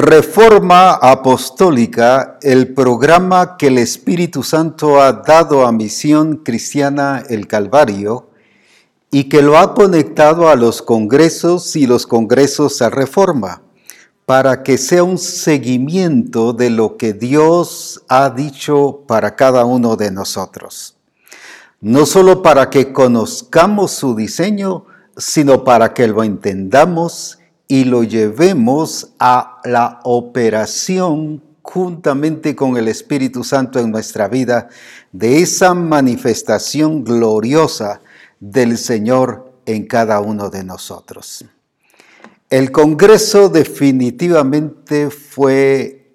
Reforma Apostólica, el programa que el Espíritu Santo ha dado a Misión Cristiana el Calvario y que lo ha conectado a los congresos y los congresos a Reforma, para que sea un seguimiento de lo que Dios ha dicho para cada uno de nosotros. No solo para que conozcamos su diseño, sino para que lo entendamos y lo llevemos a la operación juntamente con el Espíritu Santo en nuestra vida de esa manifestación gloriosa del Señor en cada uno de nosotros. El Congreso definitivamente fue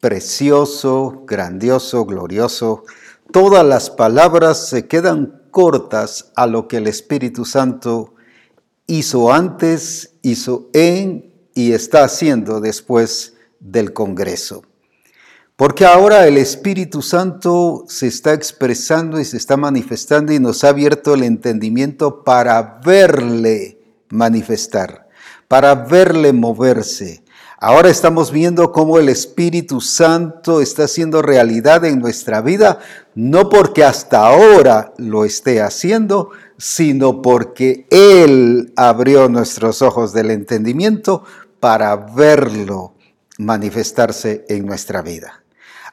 precioso, grandioso, glorioso. Todas las palabras se quedan cortas a lo que el Espíritu Santo hizo antes, hizo en y está haciendo después del Congreso. Porque ahora el Espíritu Santo se está expresando y se está manifestando y nos ha abierto el entendimiento para verle manifestar, para verle moverse. Ahora estamos viendo cómo el Espíritu Santo está haciendo realidad en nuestra vida, no porque hasta ahora lo esté haciendo, sino porque Él abrió nuestros ojos del entendimiento para verlo manifestarse en nuestra vida.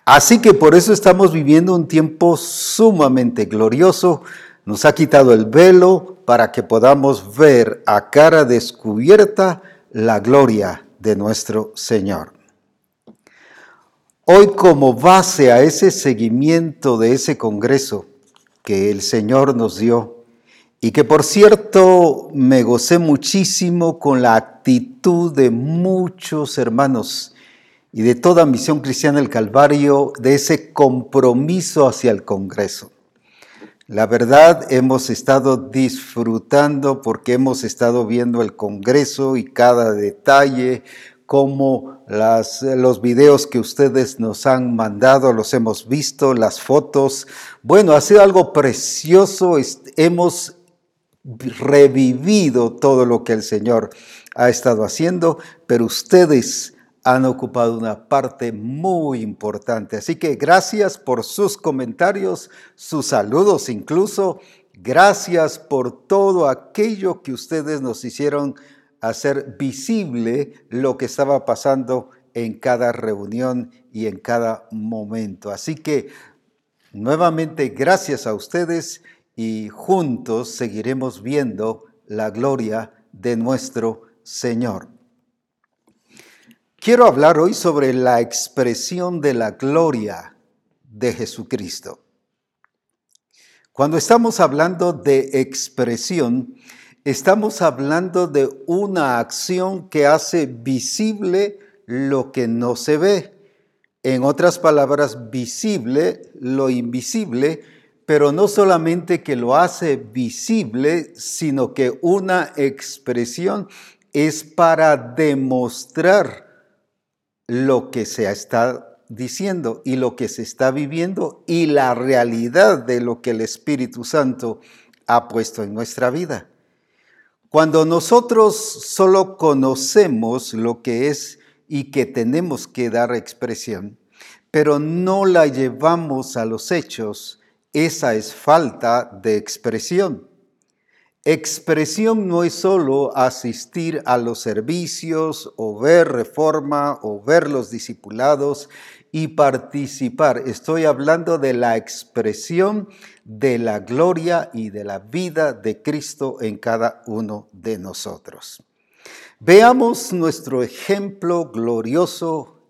Así que por eso estamos viviendo un tiempo sumamente glorioso. Nos ha quitado el velo para que podamos ver a cara descubierta la gloria de nuestro Señor. Hoy como base a ese seguimiento de ese congreso que el Señor nos dio, y que por cierto me gocé muchísimo con la actitud de muchos hermanos y de toda Misión Cristiana del Calvario, de ese compromiso hacia el Congreso. La verdad, hemos estado disfrutando porque hemos estado viendo el Congreso y cada detalle, como los videos que ustedes nos han mandado, los hemos visto, las fotos. Bueno, ha sido algo precioso. Hemos revivido todo lo que el Señor ha estado haciendo, pero ustedes han ocupado una parte muy importante. Así que gracias por sus comentarios, sus saludos incluso. Gracias por todo aquello que ustedes nos hicieron hacer visible lo que estaba pasando en cada reunión y en cada momento. Así que nuevamente gracias a ustedes y juntos seguiremos viendo la gloria de nuestro Señor. Quiero hablar hoy sobre la expresión de la gloria de Jesucristo. Cuando estamos hablando de expresión, estamos hablando de una acción que hace visible lo que no se ve. En otras palabras, visible lo invisible pero no solamente que lo hace visible, sino que una expresión es para demostrar lo que se está diciendo y lo que se está viviendo y la realidad de lo que el Espíritu Santo ha puesto en nuestra vida. Cuando nosotros solo conocemos lo que es y que tenemos que dar expresión, pero no la llevamos a los hechos, esa es falta de expresión. Expresión no es solo asistir a los servicios o ver reforma o ver los discipulados y participar. Estoy hablando de la expresión de la gloria y de la vida de Cristo en cada uno de nosotros. Veamos nuestro ejemplo glorioso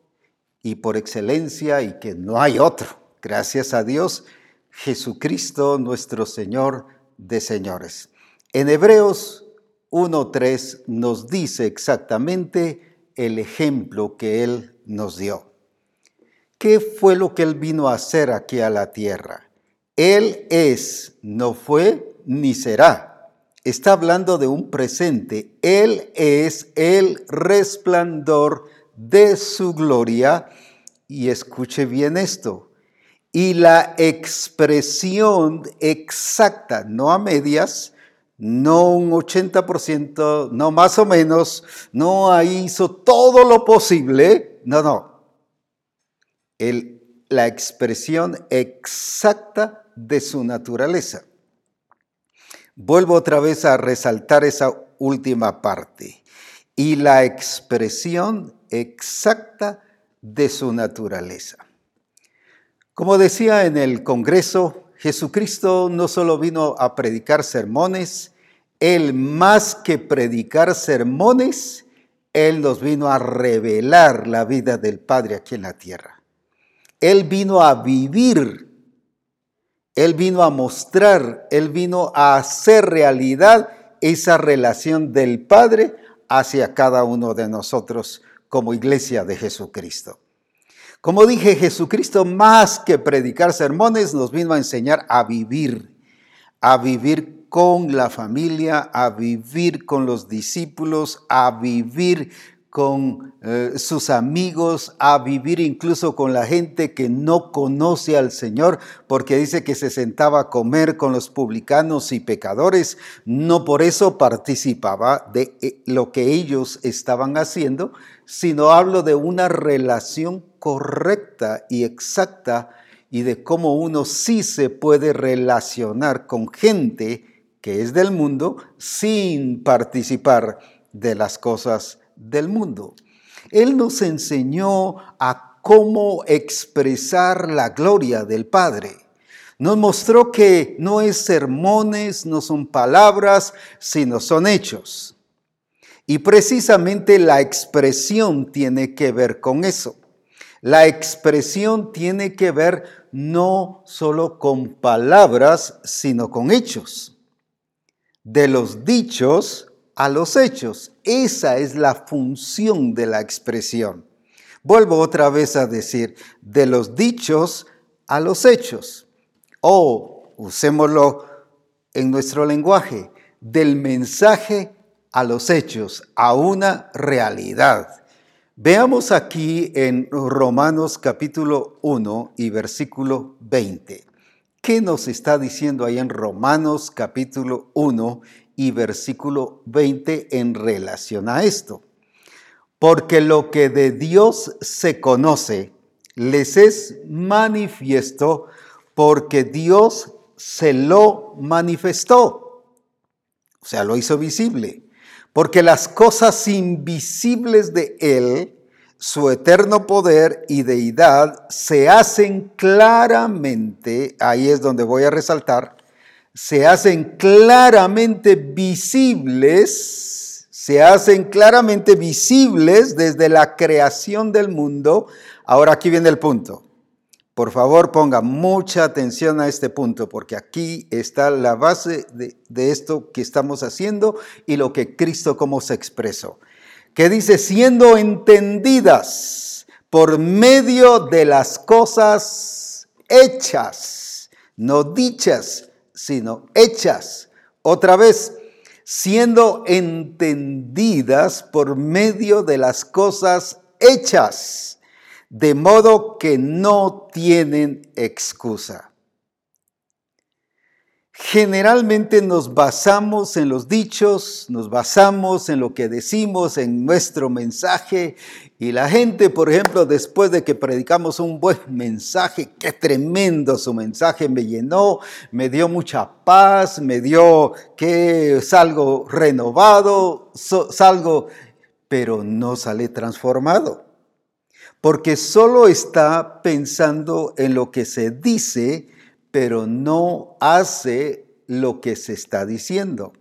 y por excelencia y que no hay otro. Gracias a Dios Jesucristo nuestro Señor de señores. En Hebreos 1.3 nos dice exactamente el ejemplo que Él nos dio. ¿Qué fue lo que Él vino a hacer aquí a la tierra? Él es, no fue ni será. Está hablando de un presente. Él es el resplandor de su gloria. Y escuche bien esto, y la expresión exacta, no a medias, no un 80%, no más o menos, no hizo todo lo posible, no, no. La expresión exacta de su naturaleza. Vuelvo otra vez a resaltar esa última parte. Y la expresión exacta de su naturaleza. Como decía en el Congreso, Jesucristo no solo vino a predicar sermones, Él más que predicar sermones, Él nos vino a revelar la vida del Padre aquí en la tierra. Él vino a vivir, Él vino a mostrar, Él vino a hacer realidad esa relación del Padre hacia cada uno de nosotros como iglesia de Jesucristo. Como dije, Jesucristo más que predicar sermones nos vino a enseñar a vivir, a vivir con la familia, a vivir con los discípulos, a vivir con eh, sus amigos, a vivir incluso con la gente que no conoce al Señor, porque dice que se sentaba a comer con los publicanos y pecadores, no por eso participaba de eh, lo que ellos estaban haciendo, sino hablo de una relación correcta y exacta y de cómo uno sí se puede relacionar con gente que es del mundo sin participar de las cosas del mundo. Él nos enseñó a cómo expresar la gloria del Padre. Nos mostró que no es sermones, no son palabras, sino son hechos. Y precisamente la expresión tiene que ver con eso. La expresión tiene que ver no solo con palabras, sino con hechos. De los dichos a los hechos. Esa es la función de la expresión. Vuelvo otra vez a decir, de los dichos a los hechos. O, usémoslo en nuestro lenguaje, del mensaje a los hechos, a una realidad. Veamos aquí en Romanos capítulo 1 y versículo 20. ¿Qué nos está diciendo ahí en Romanos capítulo 1 y versículo 20 en relación a esto. Porque lo que de Dios se conoce les es manifiesto porque Dios se lo manifestó. O sea, lo hizo visible. Porque las cosas invisibles de Él, su eterno poder y deidad, se hacen claramente, ahí es donde voy a resaltar, se hacen claramente visibles, se hacen claramente visibles desde la creación del mundo. Ahora aquí viene el punto. Por favor, ponga mucha atención a este punto, porque aquí está la base de, esto que estamos haciendo y lo que Cristo como se expresó. Que dice, siendo entendidas por medio de las cosas hechas, no dichas, sino hechas. Otra vez, siendo entendidas por medio de las cosas hechas, de modo que no tienen excusa. Generalmente nos basamos en los dichos, nos basamos en lo que decimos, en nuestro mensaje. Y la gente, por ejemplo, después de que predicamos un buen mensaje, qué tremendo su mensaje, me llenó, me dio mucha paz, me dio que salgo renovado, salgo, pero no sale transformado. Porque solo está pensando en lo que se dice, pero no hace lo que se está diciendo.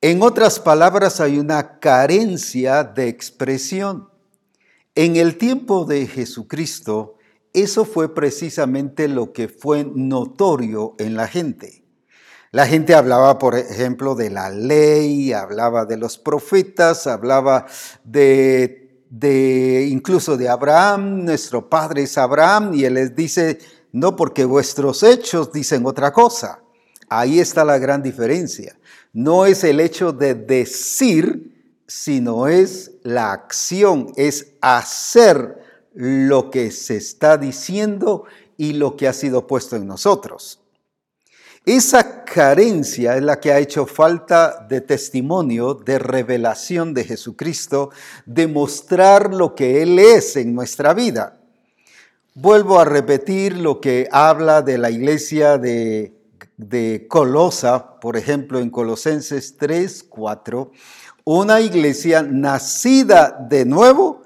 En otras palabras, hay una carencia de expresión. En el tiempo de Jesucristo, eso fue precisamente lo que fue notorio en la gente. La gente hablaba, por ejemplo, de la ley, hablaba de los profetas, hablaba de, de incluso de Abraham, nuestro padre es Abraham, y él les dice, no porque vuestros hechos dicen otra cosa. Ahí está la gran diferencia. No es el hecho de decir, sino es la acción, es hacer lo que se está diciendo y lo que ha sido puesto en nosotros. Esa carencia es la que ha hecho falta de testimonio, de revelación de Jesucristo, de mostrar lo que Él es en nuestra vida. Vuelvo a repetir lo que habla de la iglesia de, Colosa, por ejemplo, en Colosenses 3, 4, una iglesia nacida de nuevo,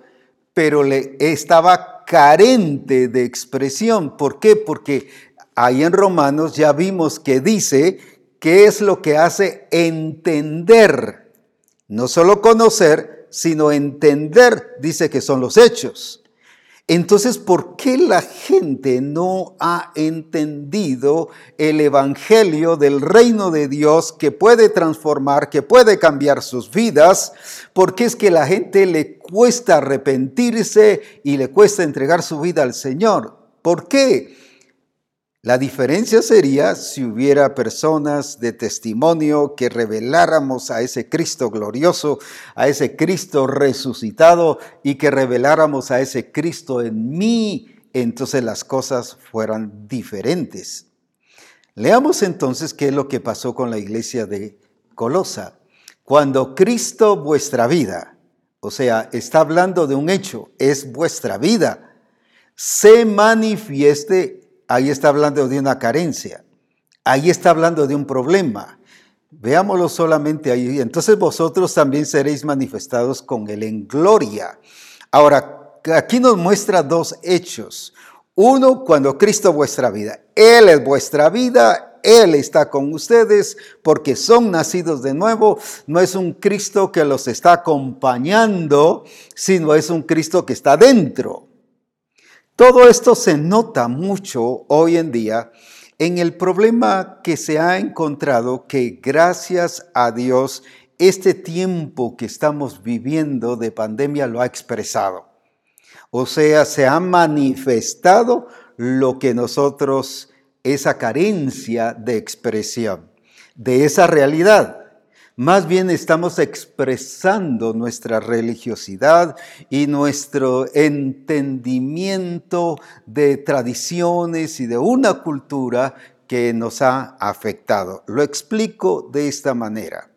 pero le estaba carente de expresión. ¿Por qué? Porque ahí en Romanos ya vimos que dice qué es lo que hace entender, no solo conocer, sino entender, dice que son los hechos. Entonces, ¿por qué la gente no ha entendido el Evangelio del reino de Dios que puede transformar, que puede cambiar sus vidas? ¿Por qué es que la gente le cuesta arrepentirse y le cuesta entregar su vida al Señor? ¿Por qué? La diferencia sería si hubiera personas de testimonio que reveláramos a ese Cristo glorioso, a ese Cristo resucitado y que reveláramos a ese Cristo en mí, entonces las cosas fueran diferentes. Leamos entonces qué es lo que pasó con la iglesia de Colosa. Cuando Cristo vuestra vida, o sea, está hablando de un hecho, es vuestra vida, se manifieste ahí está hablando de una carencia, ahí está hablando de un problema. Veámoslo solamente ahí. Entonces vosotros también seréis manifestados con Él en gloria. Ahora, aquí nos muestra dos hechos. Uno, cuando Cristo vuestra vida. Él es vuestra vida, Él está con ustedes porque son nacidos de nuevo. No es un Cristo que los está acompañando, sino es un Cristo que está dentro. Todo esto se nota mucho hoy en día en el problema que se ha encontrado que gracias a Dios este tiempo que estamos viviendo de pandemia lo ha expresado. O sea, se ha manifestado lo que nosotros, esa carencia de expresión, de esa realidad. Más bien estamos expresando nuestra religiosidad y nuestro entendimiento de tradiciones y de una cultura que nos ha afectado. Lo explico de esta manera.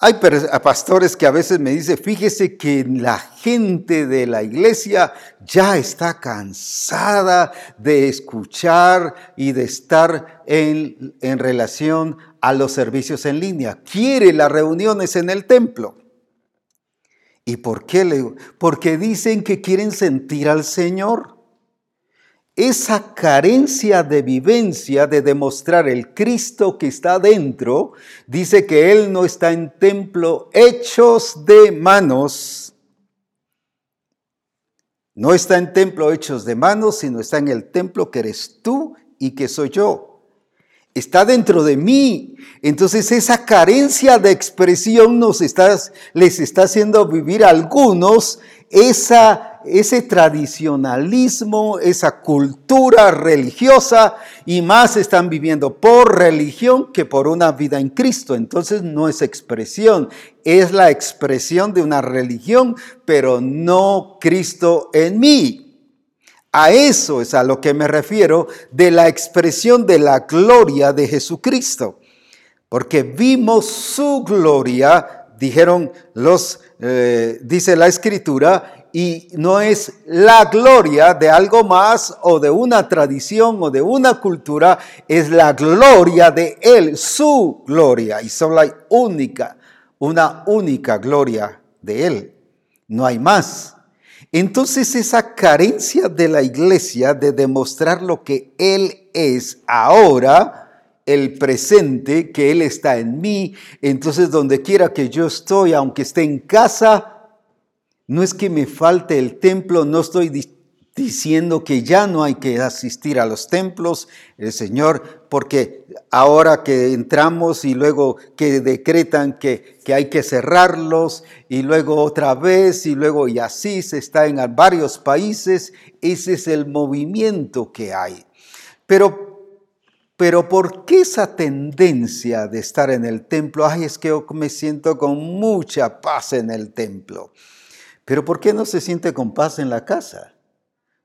Hay pastores que a veces me dicen, fíjese que la gente de la iglesia ya está cansada de escuchar y de estar en, en relación a los servicios en línea, quiere las reuniones en el templo. ¿Y por qué le Porque dicen que quieren sentir al Señor. Esa carencia de vivencia, de demostrar el Cristo que está dentro, dice que Él no está en templo hechos de manos. No está en templo hechos de manos, sino está en el templo que eres tú y que soy yo está dentro de mí. Entonces esa carencia de expresión nos está, les está haciendo vivir a algunos esa, ese tradicionalismo, esa cultura religiosa y más están viviendo por religión que por una vida en Cristo. Entonces no es expresión, es la expresión de una religión, pero no Cristo en mí. A eso es a lo que me refiero de la expresión de la gloria de Jesucristo. Porque vimos su gloria, dijeron los, eh, dice la escritura, y no es la gloria de algo más o de una tradición o de una cultura, es la gloria de Él, su gloria. Y solo hay única, una única gloria de Él. No hay más. Entonces esa carencia de la iglesia de demostrar lo que Él es ahora, el presente, que Él está en mí, entonces donde quiera que yo estoy, aunque esté en casa, no es que me falte el templo, no estoy diciendo que ya no hay que asistir a los templos, el Señor, porque ahora que entramos y luego que decretan que, que, hay que cerrarlos y luego otra vez y luego y así se está en varios países, ese es el movimiento que hay. Pero, pero ¿por qué esa tendencia de estar en el templo? Ay, es que yo me siento con mucha paz en el templo. Pero ¿por qué no se siente con paz en la casa?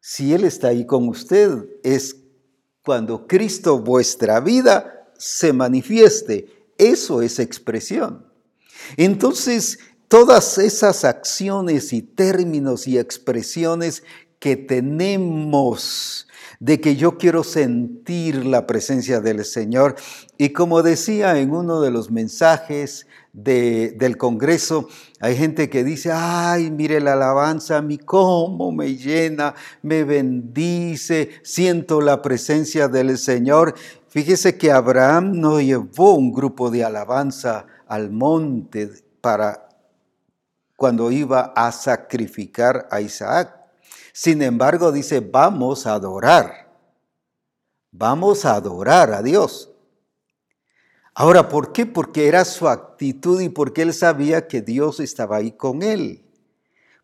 Si Él está ahí con usted, es cuando Cristo vuestra vida se manifieste. Eso es expresión. Entonces, todas esas acciones y términos y expresiones que tenemos de que yo quiero sentir la presencia del Señor. Y como decía en uno de los mensajes del Congreso, hay gente que dice, ay, mire la alabanza a mí, cómo me llena, me bendice, siento la presencia del Señor. Fíjese que Abraham no llevó un grupo de alabanza al monte para cuando iba a sacrificar a Isaac. Sin embargo, dice, vamos a adorar. Vamos a adorar a Dios. Ahora, ¿por qué? Porque era su actitud y porque él sabía que Dios estaba ahí con él.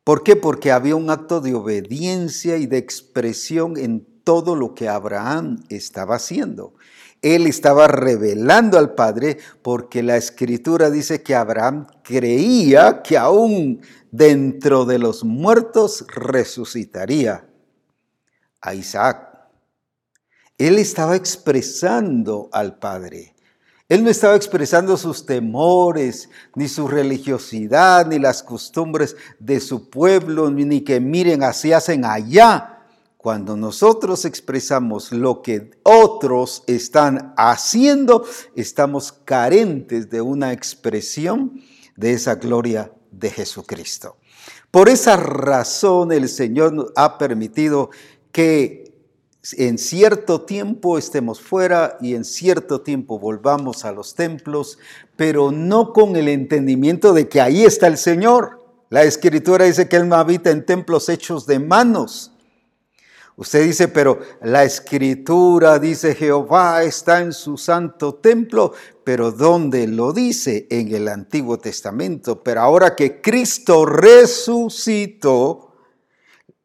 ¿Por qué? Porque había un acto de obediencia y de expresión en todo lo que Abraham estaba haciendo. Él estaba revelando al Padre porque la escritura dice que Abraham creía que aún dentro de los muertos resucitaría a Isaac. Él estaba expresando al Padre. Él no estaba expresando sus temores, ni su religiosidad, ni las costumbres de su pueblo, ni que miren así hacen allá. Cuando nosotros expresamos lo que otros están haciendo, estamos carentes de una expresión de esa gloria de Jesucristo. Por esa razón el Señor ha permitido que en cierto tiempo estemos fuera y en cierto tiempo volvamos a los templos, pero no con el entendimiento de que ahí está el Señor. La escritura dice que Él no habita en templos hechos de manos, Usted dice, pero la escritura dice Jehová está en su santo templo, pero ¿dónde lo dice? En el Antiguo Testamento. Pero ahora que Cristo resucitó,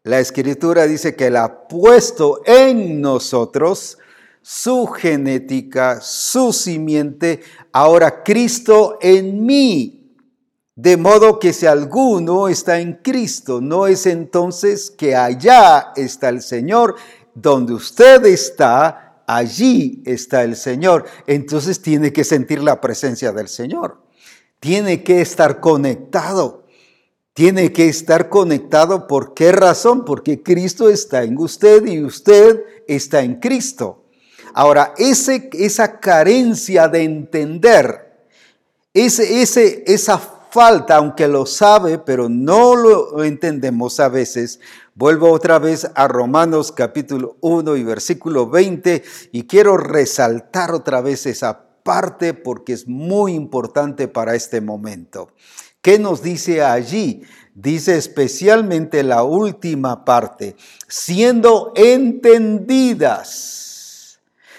la escritura dice que Él ha puesto en nosotros su genética, su simiente, ahora Cristo en mí, de modo que si alguno está en Cristo, no es entonces que allá está el Señor, donde usted está, allí está el Señor. Entonces tiene que sentir la presencia del Señor. Tiene que estar conectado. Tiene que estar conectado. ¿Por qué razón? Porque Cristo está en usted y usted está en Cristo. Ahora, ese, esa carencia de entender, ese, ese, esa falta, aunque lo sabe, pero no lo entendemos a veces. Vuelvo otra vez a Romanos capítulo 1 y versículo 20 y quiero resaltar otra vez esa parte porque es muy importante para este momento. ¿Qué nos dice allí? Dice especialmente la última parte, siendo entendidas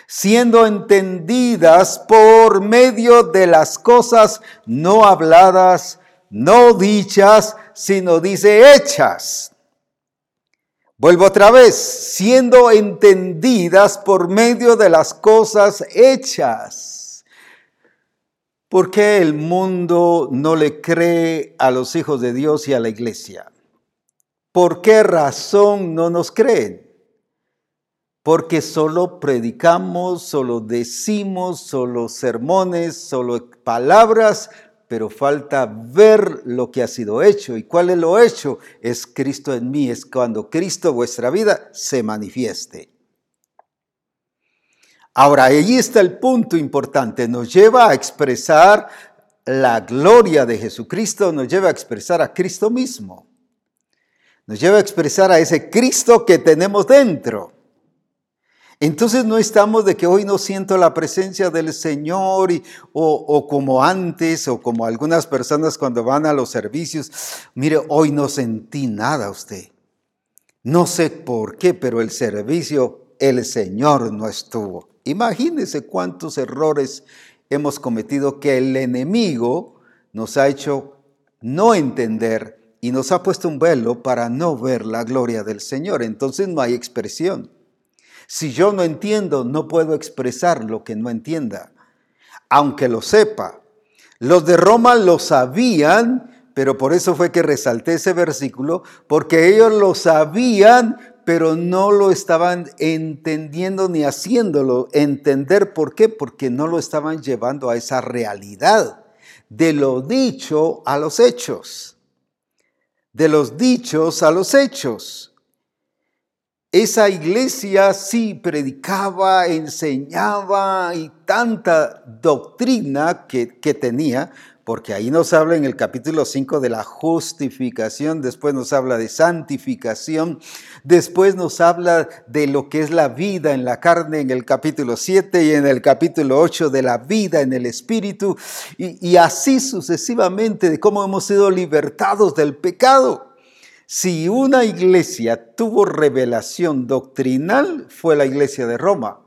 siendo entendidas por medio de las cosas no habladas, no dichas, sino dice hechas. Vuelvo otra vez, siendo entendidas por medio de las cosas hechas. ¿Por qué el mundo no le cree a los hijos de Dios y a la iglesia? ¿Por qué razón no nos creen? porque solo predicamos, solo decimos, solo sermones, solo palabras, pero falta ver lo que ha sido hecho. ¿Y cuál es lo hecho? Es Cristo en mí, es cuando Cristo vuestra vida se manifieste. Ahora, ahí está el punto importante, nos lleva a expresar la gloria de Jesucristo, nos lleva a expresar a Cristo mismo, nos lleva a expresar a ese Cristo que tenemos dentro. Entonces no estamos de que hoy no siento la presencia del Señor o, como antes o como algunas personas cuando van a los servicios, mire, hoy no sentí nada usted. No sé por qué, pero el servicio, el Señor no estuvo. Imagínese cuántos errores hemos cometido que el enemigo nos ha hecho no entender y nos ha puesto un velo para no ver la gloria del Señor. Entonces no hay expresión. Si yo no entiendo, no puedo expresar lo que no entienda, aunque lo sepa. Los de Roma lo sabían, pero por eso fue que resalté ese versículo, porque ellos lo sabían, pero no lo estaban entendiendo ni haciéndolo entender. ¿Por qué? Porque no lo estaban llevando a esa realidad de lo dicho a los hechos. De los dichos a los hechos. Esa iglesia sí predicaba, enseñaba y tanta doctrina que, tenía, porque ahí nos habla en el capítulo 5 de la justificación, después nos habla de santificación, después nos habla de lo que es la vida en la carne en el capítulo 7 y en el capítulo 8 de la vida en el espíritu, y, y así sucesivamente de cómo hemos sido libertados del pecado. Si una iglesia tuvo revelación doctrinal, fue la iglesia de Roma.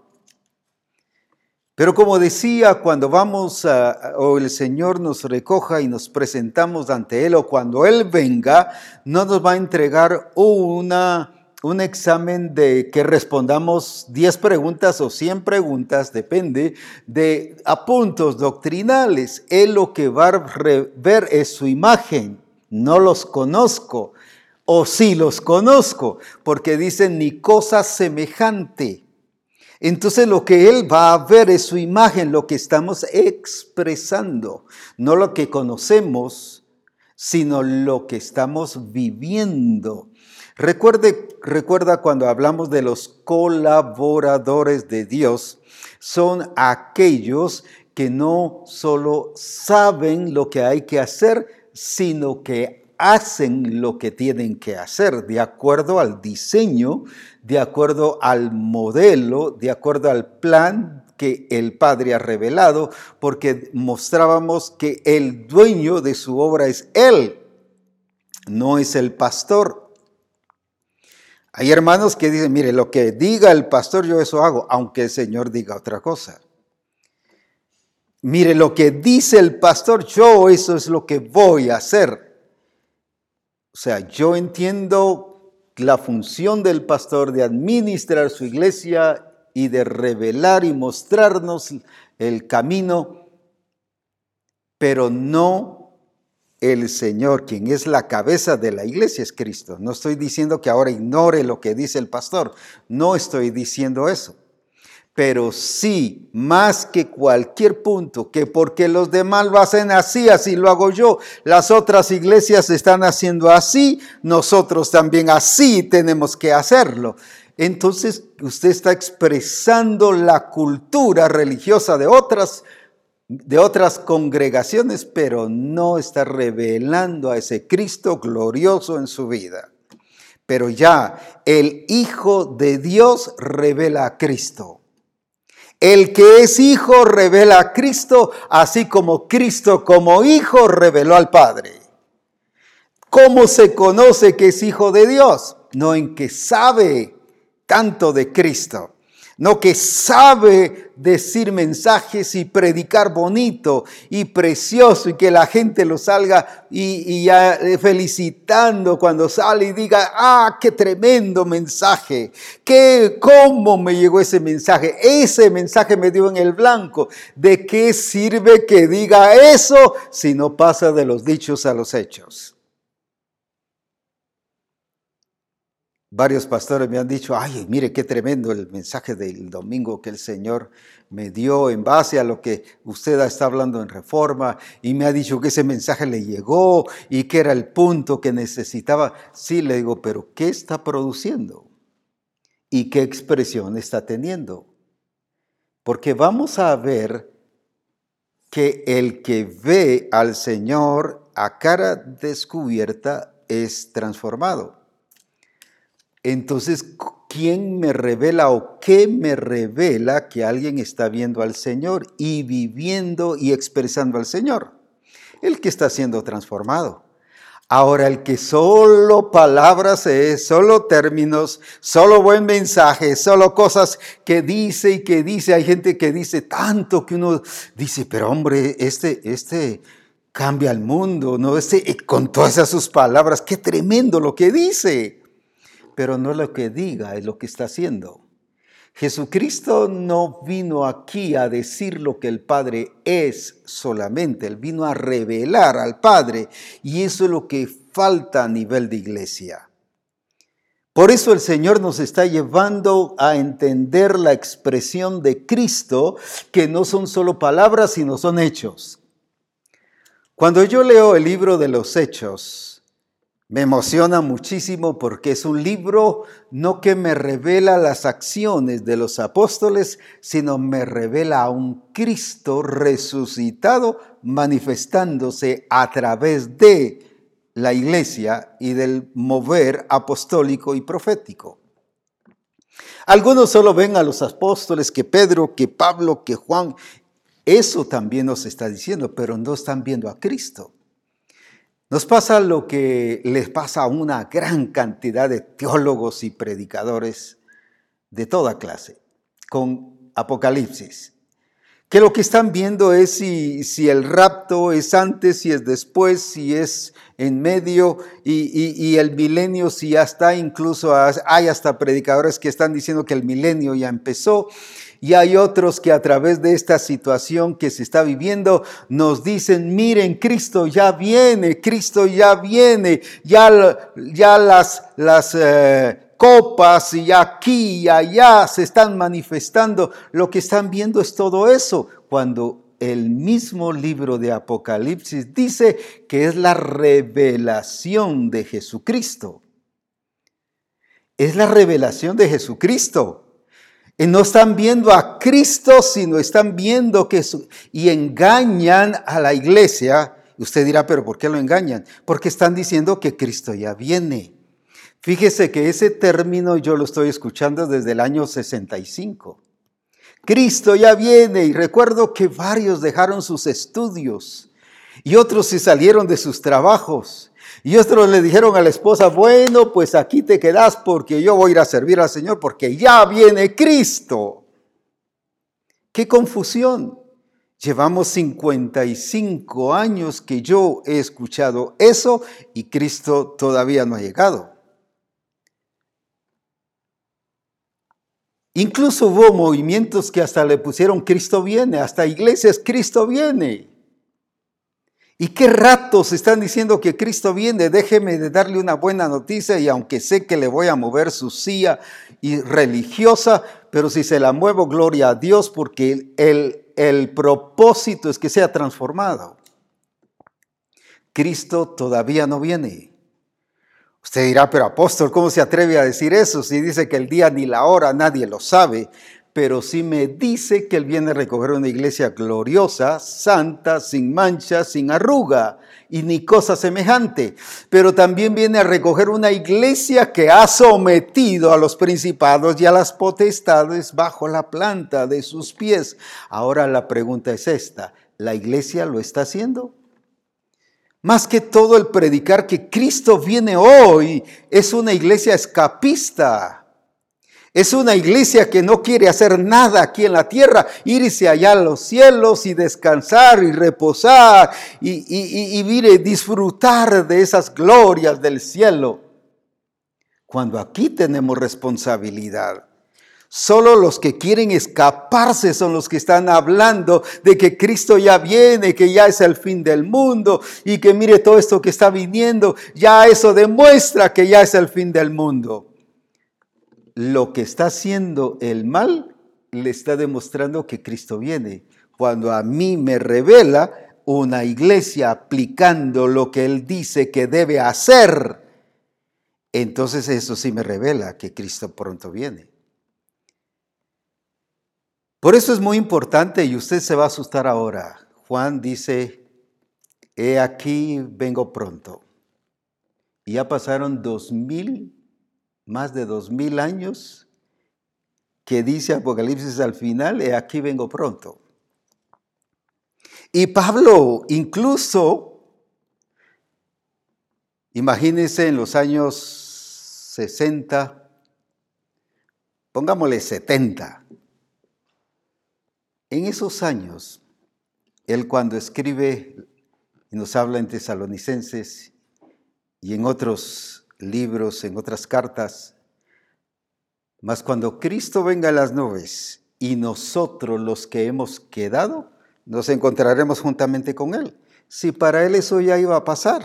Pero como decía, cuando vamos a, o el Señor nos recoja y nos presentamos ante Él, o cuando Él venga, no nos va a entregar una, un examen de que respondamos 10 preguntas o 100 preguntas, depende, de a puntos doctrinales. Él lo que va a ver es su imagen. No los conozco, o sí los conozco, porque dicen ni cosa semejante. Entonces lo que él va a ver es su imagen, lo que estamos expresando, no lo que conocemos, sino lo que estamos viviendo. Recuerda cuando hablamos de los colaboradores de Dios, son aquellos que no solo saben lo que hay que hacer, sino que hacen lo que tienen que hacer de acuerdo al diseño, de acuerdo al modelo, de acuerdo al plan que el Padre ha revelado, porque mostrábamos que el dueño de su obra es Él, no es el pastor. Hay hermanos que dicen, mire, lo que diga el pastor yo eso hago, aunque el Señor diga otra cosa. Mire, lo que dice el pastor, yo eso es lo que voy a hacer. O sea, yo entiendo la función del pastor de administrar su iglesia y de revelar y mostrarnos el camino, pero no el Señor, quien es la cabeza de la iglesia, es Cristo. No estoy diciendo que ahora ignore lo que dice el pastor, no estoy diciendo eso pero sí, más que cualquier punto, que porque los demás lo hacen así, así lo hago yo, las otras iglesias están haciendo así, nosotros también así tenemos que hacerlo. Entonces usted está expresando la cultura religiosa de otras de otras congregaciones, pero no está revelando a ese Cristo glorioso en su vida. Pero ya el Hijo de Dios revela a Cristo. El que es hijo revela a Cristo, así como Cristo como hijo reveló al Padre. ¿Cómo se conoce que es hijo de Dios? No en que sabe tanto de Cristo, no que sabe decir mensajes y predicar bonito y precioso y que la gente lo salga y, ya eh, felicitando cuando sale y diga, ah, qué tremendo mensaje, qué, cómo me llegó ese mensaje, ese mensaje me dio en el blanco. ¿De qué sirve que diga eso si no pasa de los dichos a los hechos? Varios pastores me han dicho, ay, mire qué tremendo el mensaje del domingo que el Señor me dio en base a lo que usted está hablando en reforma y me ha dicho que ese mensaje le llegó y que era el punto que necesitaba. Sí, le digo, pero ¿qué está produciendo? ¿Y qué expresión está teniendo? Porque vamos a ver que el que ve al Señor a cara descubierta es transformado. Entonces, ¿quién me revela o qué me revela que alguien está viendo al Señor y viviendo y expresando al Señor? El que está siendo transformado. Ahora, el que solo palabras es, solo términos, solo buen mensaje, solo cosas que dice y que dice. Hay gente que dice tanto que uno dice, pero hombre, este, este cambia el mundo, ¿no? Este, con todas esas sus palabras, qué tremendo lo que dice pero no lo que diga, es lo que está haciendo. Jesucristo no vino aquí a decir lo que el Padre es solamente, Él vino a revelar al Padre y eso es lo que falta a nivel de iglesia. Por eso el Señor nos está llevando a entender la expresión de Cristo, que no son solo palabras, sino son hechos. Cuando yo leo el libro de los hechos, me emociona muchísimo porque es un libro no que me revela las acciones de los apóstoles, sino me revela a un Cristo resucitado manifestándose a través de la iglesia y del mover apostólico y profético. Algunos solo ven a los apóstoles que Pedro, que Pablo, que Juan. Eso también nos está diciendo, pero no están viendo a Cristo. Nos pasa lo que les pasa a una gran cantidad de teólogos y predicadores de toda clase con Apocalipsis que lo que están viendo es si, el rapto es antes, si es después, si es en medio y, el milenio, si ya está, incluso hay hasta predicadores que están diciendo que el milenio ya empezó. Y hay otros que a través de esta situación que se está viviendo nos dicen, miren, Cristo ya viene, Cristo ya viene, ya, ya las, las eh, copas y aquí y allá se están manifestando. Lo que están viendo es todo eso, cuando el mismo libro de Apocalipsis dice que es la revelación de Jesucristo. Es la revelación de Jesucristo. No están viendo a Cristo, sino están viendo que y engañan a la iglesia. Usted dirá, pero ¿por qué lo engañan? Porque están diciendo que Cristo ya viene. Fíjese que ese término yo lo estoy escuchando desde el año 65. Cristo ya viene y recuerdo que varios dejaron sus estudios y otros se salieron de sus trabajos y otros le dijeron a la esposa, bueno, pues aquí te quedas porque yo voy a ir a servir al Señor porque ya viene Cristo. ¡Qué confusión! Llevamos 55 años que yo he escuchado eso y Cristo todavía no ha llegado. Incluso hubo movimientos que hasta le pusieron Cristo viene, hasta iglesias Cristo viene. ¿Y qué ratos están diciendo que Cristo viene? Déjeme de darle una buena noticia y aunque sé que le voy a mover su silla y religiosa, pero si se la muevo, gloria a Dios, porque el, el propósito es que sea transformado. Cristo todavía no viene. Usted dirá, pero apóstol, ¿cómo se atreve a decir eso si dice que el día ni la hora nadie lo sabe? Pero sí me dice que Él viene a recoger una iglesia gloriosa, santa, sin mancha, sin arruga y ni cosa semejante. Pero también viene a recoger una iglesia que ha sometido a los principados y a las potestades bajo la planta de sus pies. Ahora la pregunta es esta, ¿la iglesia lo está haciendo? Más que todo el predicar que Cristo viene hoy es una iglesia escapista. Es una iglesia que no quiere hacer nada aquí en la tierra, irse allá a los cielos y descansar y reposar y, y, disfrutar de esas glorias del cielo. Cuando aquí tenemos responsabilidad. Solo los que quieren escaparse son los que están hablando de que Cristo ya viene, que ya es el fin del mundo y que mire todo esto que está viniendo, ya eso demuestra que ya es el fin del mundo. Lo que está haciendo el mal le está demostrando que Cristo viene. Cuando a mí me revela una iglesia aplicando lo que Él dice que debe hacer, entonces eso sí me revela que Cristo pronto viene. Por eso es muy importante y usted se va a asustar ahora. Juan dice, he aquí, vengo pronto. Y ya pasaron dos mil, más de dos mil años que dice Apocalipsis al final, he aquí, vengo pronto. Y Pablo incluso, imagínense en los años 60, pongámosle 70, en esos años, él cuando escribe y nos habla en Tesalonicenses y en otros libros, en otras cartas, mas cuando Cristo venga a las nubes y nosotros los que hemos quedado, nos encontraremos juntamente con Él. Si para Él eso ya iba a pasar.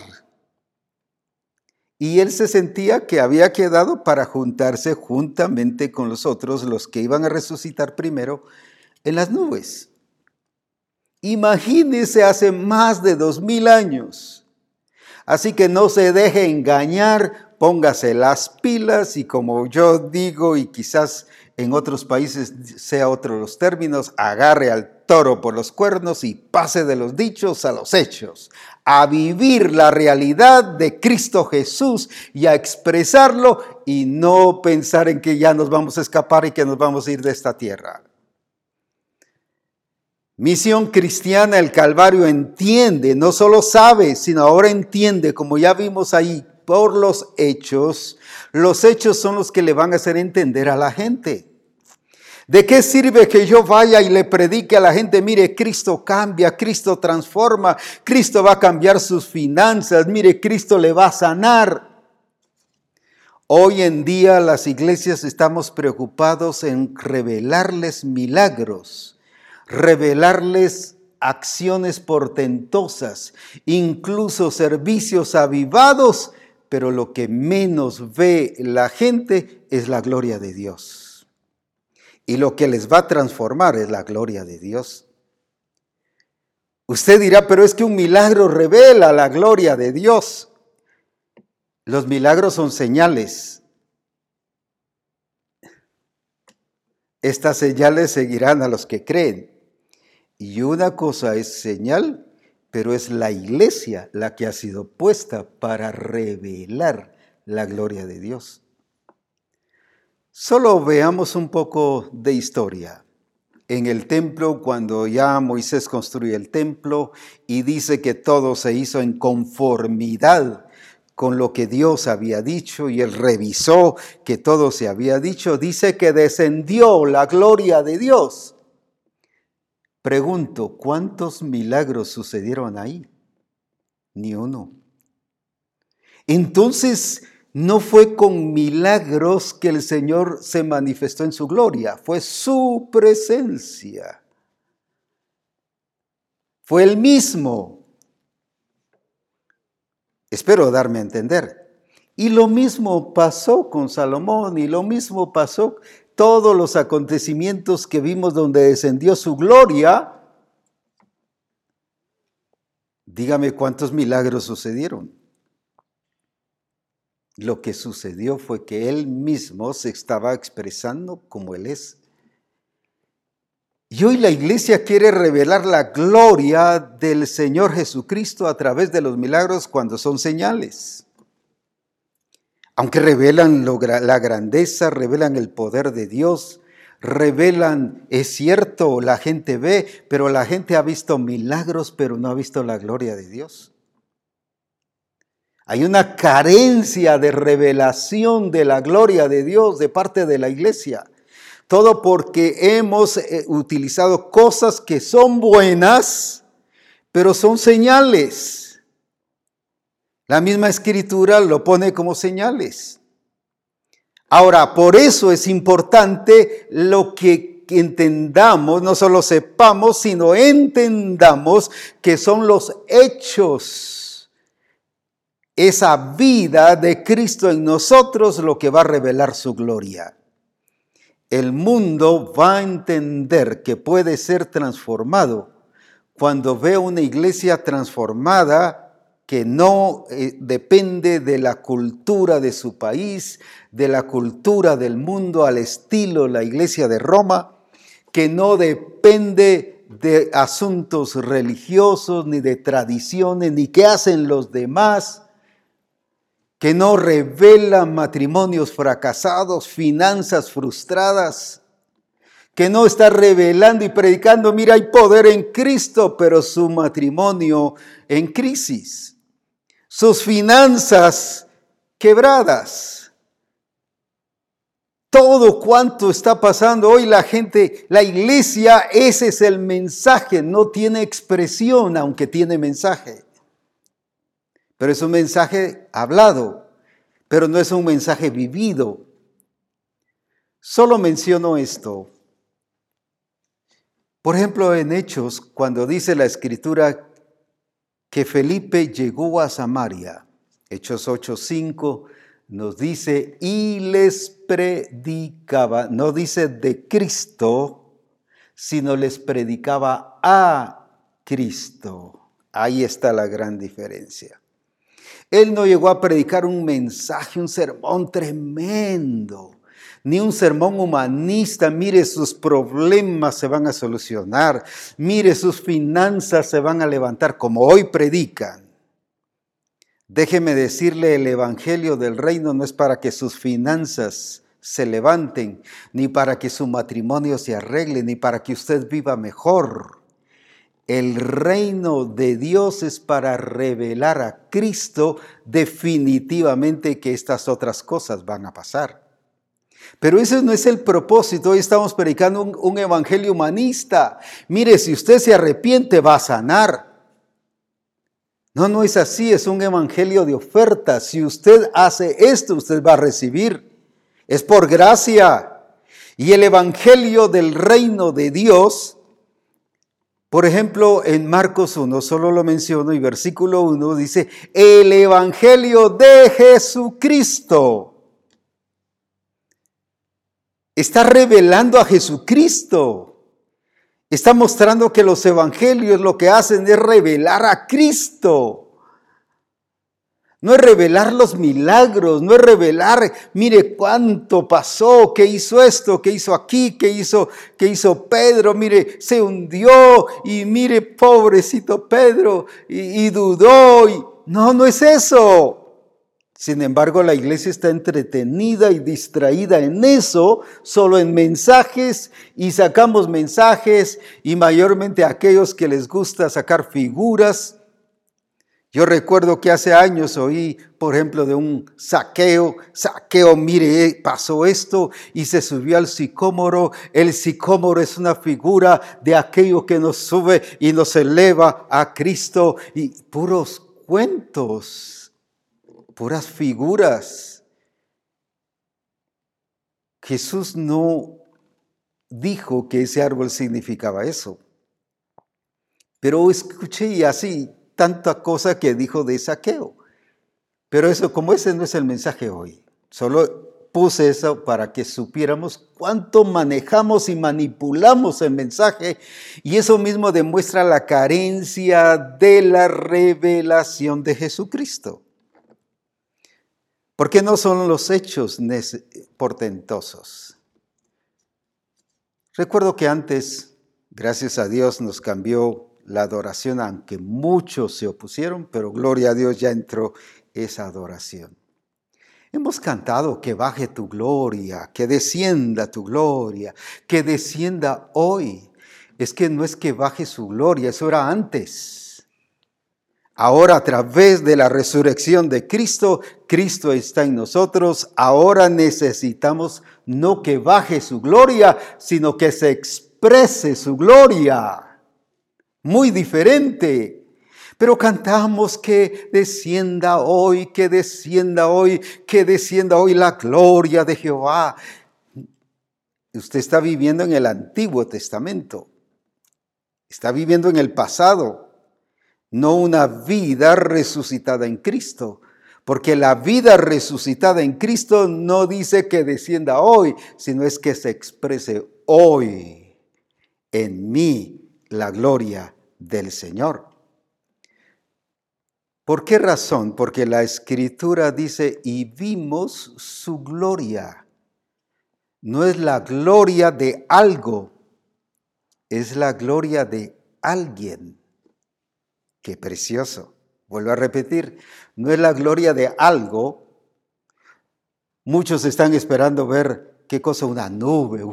y él se sentía que había quedado para juntarse juntamente con los otros, los que iban a resucitar primero, en las nubes. Imagínese hace más de dos mil años. Así que no se deje engañar, póngase las pilas y como yo digo y quizás en otros países sea otro los términos, agarre al toro por los cuernos y pase de los dichos a los hechos, a vivir la realidad de Cristo Jesús y a expresarlo y no pensar en que ya nos vamos a escapar y que nos vamos a ir de esta tierra. Misión cristiana, el Calvario entiende, no solo sabe, sino ahora entiende, como ya vimos ahí por los hechos, los hechos son los que le van a hacer entender a la gente. ¿De qué sirve que yo vaya y le predique a la gente, mire, Cristo cambia, Cristo transforma, Cristo va a cambiar sus finanzas, mire, Cristo le va a sanar? Hoy en día las iglesias estamos preocupados en revelarles milagros, revelarles acciones portentosas, incluso servicios avivados, pero lo que menos ve la gente es la gloria de Dios. Y lo que les va a transformar es la gloria de Dios. Usted dirá, pero es que un milagro revela la gloria de Dios. Los milagros son señales. Estas señales seguirán a los que creen. Y una cosa es señal, pero es la iglesia la que ha sido puesta para revelar la gloria de Dios. Solo veamos un poco de historia. En el templo, cuando ya Moisés construye el templo y dice que todo se hizo en conformidad con lo que Dios había dicho y él revisó que todo se había dicho, dice que descendió la gloria de Dios. Pregunto, ¿cuántos milagros sucedieron ahí? Ni uno. Entonces, no fue con milagros que el Señor se manifestó en su gloria, fue su presencia. Fue el mismo. Espero darme a entender. Y lo mismo pasó con Salomón y lo mismo pasó todos los acontecimientos que vimos donde descendió su gloria. Dígame cuántos milagros sucedieron. Lo que sucedió fue que él mismo se estaba expresando como él es. Y hoy la iglesia quiere revelar la gloria del Señor Jesucristo a través de los milagros cuando son señales. Aunque revelan la grandeza, revelan el poder de Dios, revelan, es cierto, la gente ve, pero la gente ha visto milagros, pero no ha visto la gloria de Dios. Hay una carencia de revelación de la gloria de Dios de parte de la iglesia. Todo porque hemos eh, utilizado cosas que son buenas, pero son señales. La misma escritura lo pone como señales. Ahora, por eso es importante lo que entendamos, no solo sepamos, sino entendamos que son los hechos esa vida de Cristo en nosotros lo que va a revelar su gloria. El mundo va a entender que puede ser transformado cuando ve una iglesia transformada que no eh, depende de la cultura de su país, de la cultura del mundo al estilo la iglesia de Roma, que no depende de asuntos religiosos, ni de tradiciones, ni qué hacen los demás, que no revela matrimonios fracasados, finanzas frustradas, que no está revelando y predicando, mira, hay poder en Cristo, pero su matrimonio en crisis, sus finanzas quebradas. Todo cuanto está pasando hoy la gente, la iglesia, ese es el mensaje, no tiene expresión, aunque tiene mensaje pero es un mensaje hablado, pero no es un mensaje vivido. Solo menciono esto. Por ejemplo, en Hechos, cuando dice la escritura que Felipe llegó a Samaria, Hechos 8:5 nos dice, y les predicaba, no dice de Cristo, sino les predicaba a Cristo. Ahí está la gran diferencia. Él no llegó a predicar un mensaje, un sermón tremendo, ni un sermón humanista. Mire, sus problemas se van a solucionar. Mire, sus finanzas se van a levantar como hoy predican. Déjeme decirle, el Evangelio del Reino no es para que sus finanzas se levanten, ni para que su matrimonio se arregle, ni para que usted viva mejor. El reino de Dios es para revelar a Cristo definitivamente que estas otras cosas van a pasar. Pero ese no es el propósito. Hoy estamos predicando un, evangelio humanista. Mire, si usted se arrepiente, va a sanar. No, no es así, es un evangelio de oferta. Si usted hace esto, usted va a recibir. Es por gracia. Y el evangelio del reino de Dios, por ejemplo, en Marcos 1, solo lo menciono, y versículo 1 dice, el evangelio de Jesucristo. Está revelando a Jesucristo. Está mostrando que los evangelios lo que hacen es revelar a Cristo. No es revelar los milagros, no es revelar, mire cuánto pasó, qué hizo esto, qué hizo aquí, qué hizo, qué hizo Pedro, mire, se hundió y mire, pobrecito Pedro, y, y dudó. Y... No, no es eso. Sin embargo, la iglesia está entretenida y distraída en eso, solo en mensajes, y sacamos mensajes, y mayormente aquellos que les gusta sacar figuras. Yo recuerdo que hace años oí, por ejemplo, de un saqueo, saqueo, mire, eh, pasó esto y se subió al sicómoro. El sicómoro es una figura de aquello que nos sube y nos eleva a Cristo y puros cuentos puras figuras. Jesús no dijo que ese árbol significaba eso. Pero escuché así tanta cosa que dijo de saqueo. Pero eso, como ese no es el mensaje hoy, solo puse eso para que supiéramos cuánto manejamos y manipulamos el mensaje y eso mismo demuestra la carencia de la revelación de Jesucristo. ¿Por qué no son los hechos portentosos? Recuerdo que antes, gracias a Dios, nos cambió la adoración, aunque muchos se opusieron, pero gloria a Dios ya entró esa adoración. Hemos cantado que baje tu gloria, que descienda tu gloria, que descienda hoy. Es que no es que baje su gloria, eso era antes. Ahora a través de la resurrección de Cristo, Cristo está en nosotros. Ahora necesitamos no que baje su gloria, sino que se exprese su gloria. Muy diferente. Pero cantamos que descienda hoy, que descienda hoy, que descienda hoy la gloria de Jehová. Usted está viviendo en el Antiguo Testamento. Está viviendo en el pasado no una vida resucitada en Cristo. Porque la vida resucitada en Cristo no dice que descienda hoy, sino es que se exprese hoy en mí la gloria del Señor. ¿Por qué razón? Porque la escritura dice, y vimos su gloria. No es la gloria de algo, es la gloria de alguien. Qué precioso. Vuelvo a repetir, no es la gloria de algo. Muchos están esperando ver qué cosa, una nube.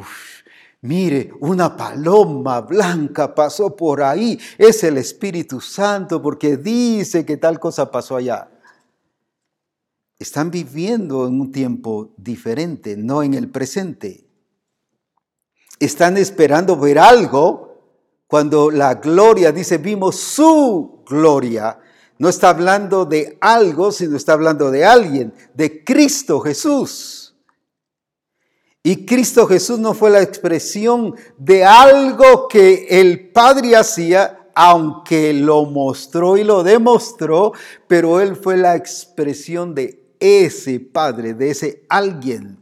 mire, una paloma blanca pasó por ahí. Es el Espíritu Santo porque dice que tal cosa pasó allá. Están viviendo en un tiempo diferente, no en el presente. Están esperando ver algo cuando la gloria dice, vimos su gloria, no está hablando de algo, sino está hablando de alguien, de Cristo Jesús. Y Cristo Jesús no fue la expresión de algo que el Padre hacía, aunque lo mostró y lo demostró, pero Él fue la expresión de ese Padre, de ese alguien.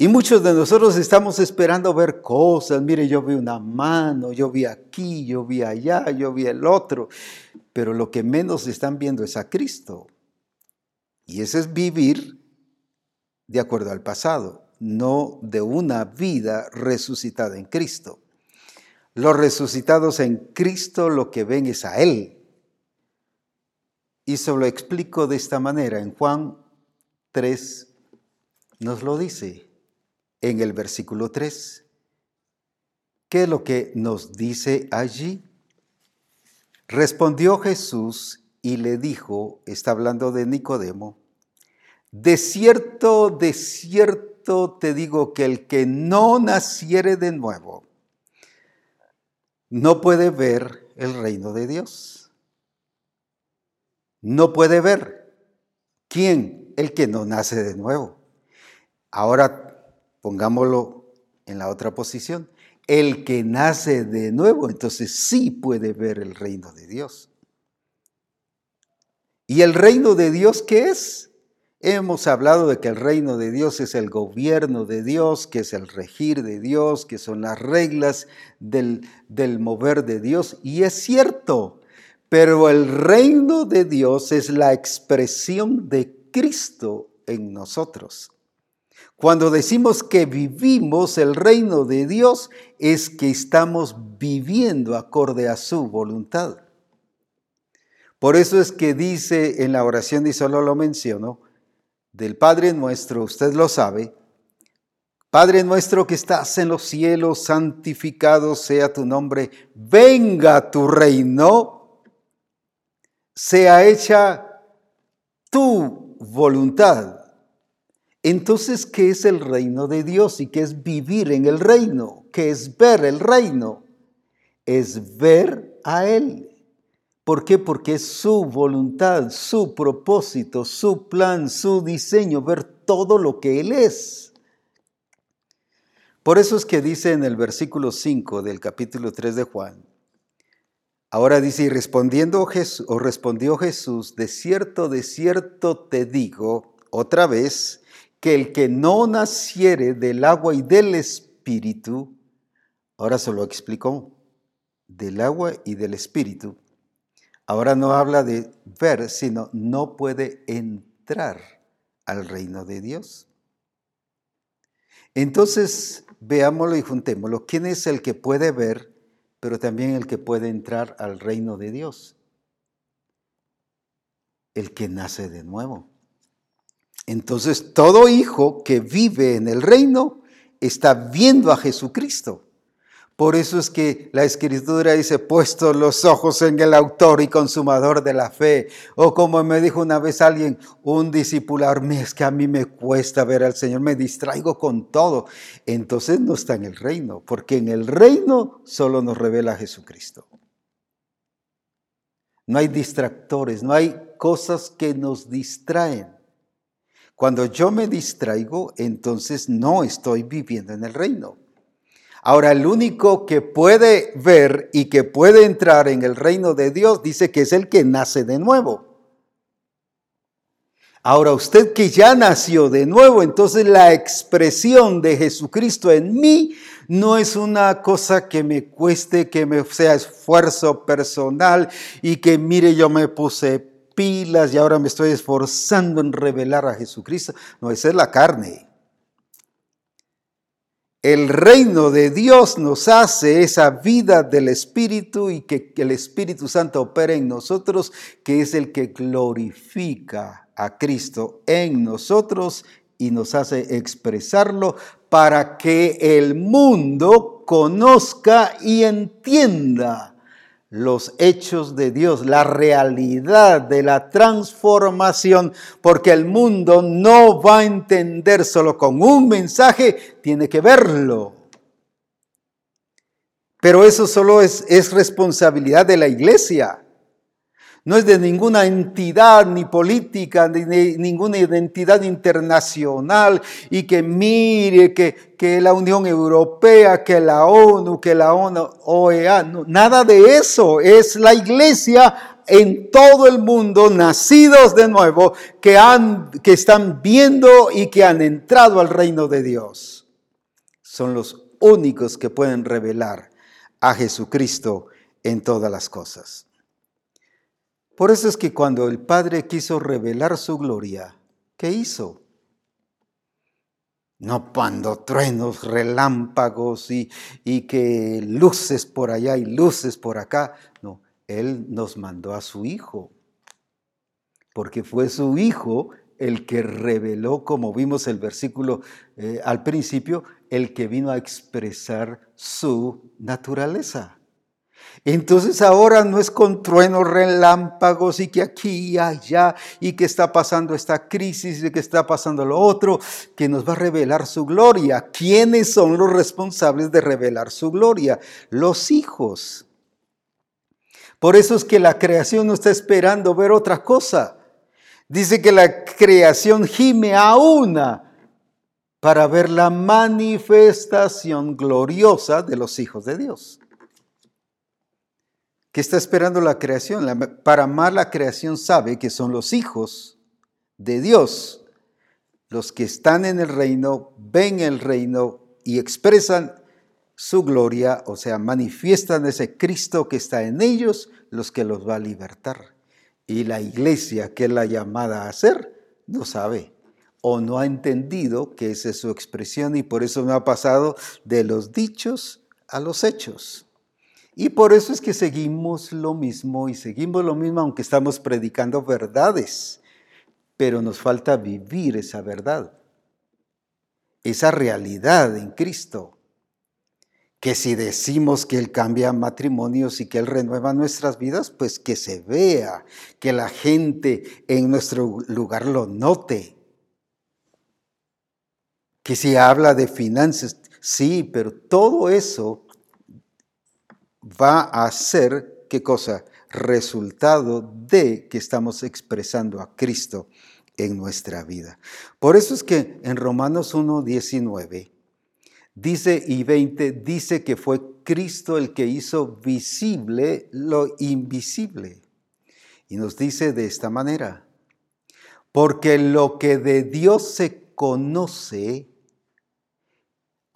Y muchos de nosotros estamos esperando ver cosas. Mire, yo vi una mano, yo vi aquí, yo vi allá, yo vi el otro. Pero lo que menos están viendo es a Cristo. Y ese es vivir de acuerdo al pasado, no de una vida resucitada en Cristo. Los resucitados en Cristo lo que ven es a Él. Y se lo explico de esta manera. En Juan 3 nos lo dice en el versículo 3. ¿Qué es lo que nos dice allí? Respondió Jesús y le dijo, está hablando de Nicodemo, de cierto, de cierto te digo que el que no naciere de nuevo no puede ver el reino de Dios. No puede ver. ¿Quién? El que no nace de nuevo. Ahora Pongámoslo en la otra posición. El que nace de nuevo, entonces sí puede ver el reino de Dios. ¿Y el reino de Dios qué es? Hemos hablado de que el reino de Dios es el gobierno de Dios, que es el regir de Dios, que son las reglas del, del mover de Dios. Y es cierto, pero el reino de Dios es la expresión de Cristo en nosotros. Cuando decimos que vivimos el reino de Dios, es que estamos viviendo acorde a su voluntad. Por eso es que dice en la oración, y solo lo menciono, del Padre nuestro, usted lo sabe, Padre nuestro que estás en los cielos, santificado sea tu nombre, venga tu reino, sea hecha tu voluntad entonces, ¿qué es el reino de Dios y qué es vivir en el reino? ¿Qué es ver el reino? Es ver a Él. ¿Por qué? Porque es su voluntad, su propósito, su plan, su diseño, ver todo lo que Él es. Por eso es que dice en el versículo 5 del capítulo 3 de Juan, ahora dice, y respondiendo Jesús, o respondió Jesús, de cierto, de cierto te digo, otra vez, que el que no naciere del agua y del espíritu, ahora se lo explicó, del agua y del espíritu, ahora no habla de ver, sino no puede entrar al reino de Dios. Entonces, veámoslo y juntémoslo. ¿Quién es el que puede ver, pero también el que puede entrar al reino de Dios? El que nace de nuevo. Entonces todo hijo que vive en el reino está viendo a Jesucristo. Por eso es que la escritura dice, puesto los ojos en el autor y consumador de la fe. O como me dijo una vez alguien, un discipular, es que a mí me cuesta ver al Señor, me distraigo con todo. Entonces no está en el reino, porque en el reino solo nos revela Jesucristo. No hay distractores, no hay cosas que nos distraen. Cuando yo me distraigo, entonces no estoy viviendo en el reino. Ahora, el único que puede ver y que puede entrar en el reino de Dios dice que es el que nace de nuevo. Ahora, usted que ya nació de nuevo, entonces la expresión de Jesucristo en mí no es una cosa que me cueste, que me sea esfuerzo personal y que mire, yo me puse pilas y ahora me estoy esforzando en revelar a Jesucristo. No, esa es la carne. El reino de Dios nos hace esa vida del Espíritu y que el Espíritu Santo opera en nosotros, que es el que glorifica a Cristo en nosotros y nos hace expresarlo para que el mundo conozca y entienda los hechos de Dios, la realidad de la transformación, porque el mundo no va a entender solo con un mensaje, tiene que verlo. Pero eso solo es, es responsabilidad de la iglesia. No es de ninguna entidad ni política, ni ninguna identidad internacional y que mire que, que la Unión Europea, que la ONU, que la ONU, OEA, nada de eso. Es la iglesia en todo el mundo, nacidos de nuevo, que, han, que están viendo y que han entrado al reino de Dios. Son los únicos que pueden revelar a Jesucristo en todas las cosas. Por eso es que cuando el Padre quiso revelar su gloria, ¿qué hizo? No cuando truenos, relámpagos y, y que luces por allá y luces por acá. No, Él nos mandó a su Hijo. Porque fue su Hijo el que reveló, como vimos el versículo eh, al principio, el que vino a expresar su naturaleza. Entonces ahora no es con truenos, relámpagos y que aquí y allá y que está pasando esta crisis y que está pasando lo otro, que nos va a revelar su gloria. ¿Quiénes son los responsables de revelar su gloria? Los hijos. Por eso es que la creación no está esperando ver otra cosa. Dice que la creación gime a una para ver la manifestación gloriosa de los hijos de Dios. ¿Qué está esperando la creación? para amar la creación sabe que son los hijos de Dios los que están en el reino, ven el reino y expresan su gloria, o sea, manifiestan ese Cristo que está en ellos, los que los va a libertar. Y la iglesia que es la llamada a hacer, no sabe o no ha entendido que esa es su expresión y por eso no ha pasado de los dichos a los hechos. Y por eso es que seguimos lo mismo y seguimos lo mismo aunque estamos predicando verdades, pero nos falta vivir esa verdad, esa realidad en Cristo. Que si decimos que Él cambia matrimonios y que Él renueva nuestras vidas, pues que se vea, que la gente en nuestro lugar lo note. Que si habla de finanzas, sí, pero todo eso va a ser, ¿qué cosa? Resultado de que estamos expresando a Cristo en nuestra vida. Por eso es que en Romanos 1, 19 dice y 20 dice que fue Cristo el que hizo visible lo invisible. Y nos dice de esta manera, porque lo que de Dios se conoce,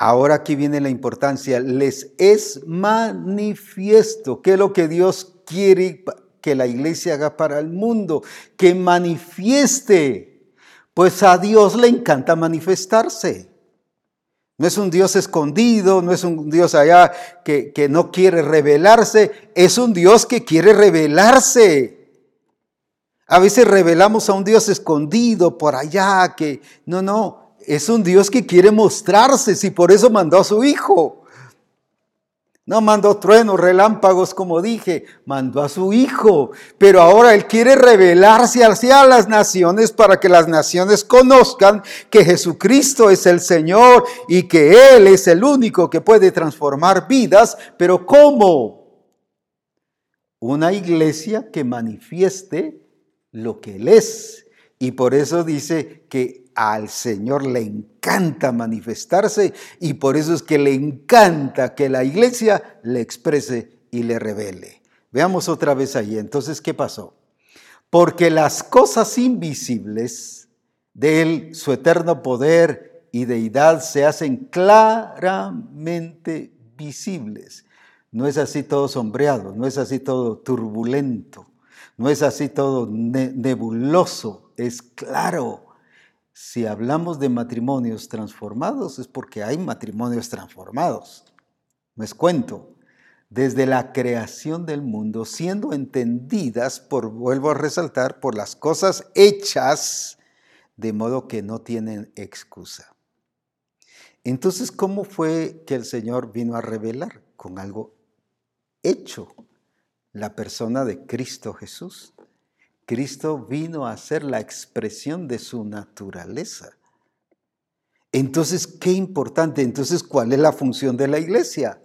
Ahora aquí viene la importancia, les es manifiesto que lo que Dios quiere que la iglesia haga para el mundo, que manifieste, pues a Dios le encanta manifestarse. No es un Dios escondido, no es un Dios allá que, que no quiere revelarse, es un Dios que quiere revelarse. A veces revelamos a un Dios escondido por allá, que no, no, es un Dios que quiere mostrarse, si por eso mandó a su Hijo. No mandó truenos, relámpagos, como dije, mandó a su Hijo. Pero ahora Él quiere revelarse hacia las naciones para que las naciones conozcan que Jesucristo es el Señor y que Él es el único que puede transformar vidas. Pero ¿cómo? Una iglesia que manifieste lo que Él es. Y por eso dice que al Señor le encanta manifestarse y por eso es que le encanta que la iglesia le exprese y le revele. Veamos otra vez allí. Entonces, ¿qué pasó? Porque las cosas invisibles de Él, su eterno poder y deidad, se hacen claramente visibles. No es así todo sombreado, no es así todo turbulento, no es así todo nebuloso, es claro si hablamos de matrimonios transformados es porque hay matrimonios transformados. No es cuento. Desde la creación del mundo, siendo entendidas por, vuelvo a resaltar, por las cosas hechas, de modo que no tienen excusa. Entonces, ¿cómo fue que el Señor vino a revelar? Con algo hecho, la persona de Cristo Jesús. Cristo vino a ser la expresión de su naturaleza. Entonces, qué importante. Entonces, ¿cuál es la función de la iglesia?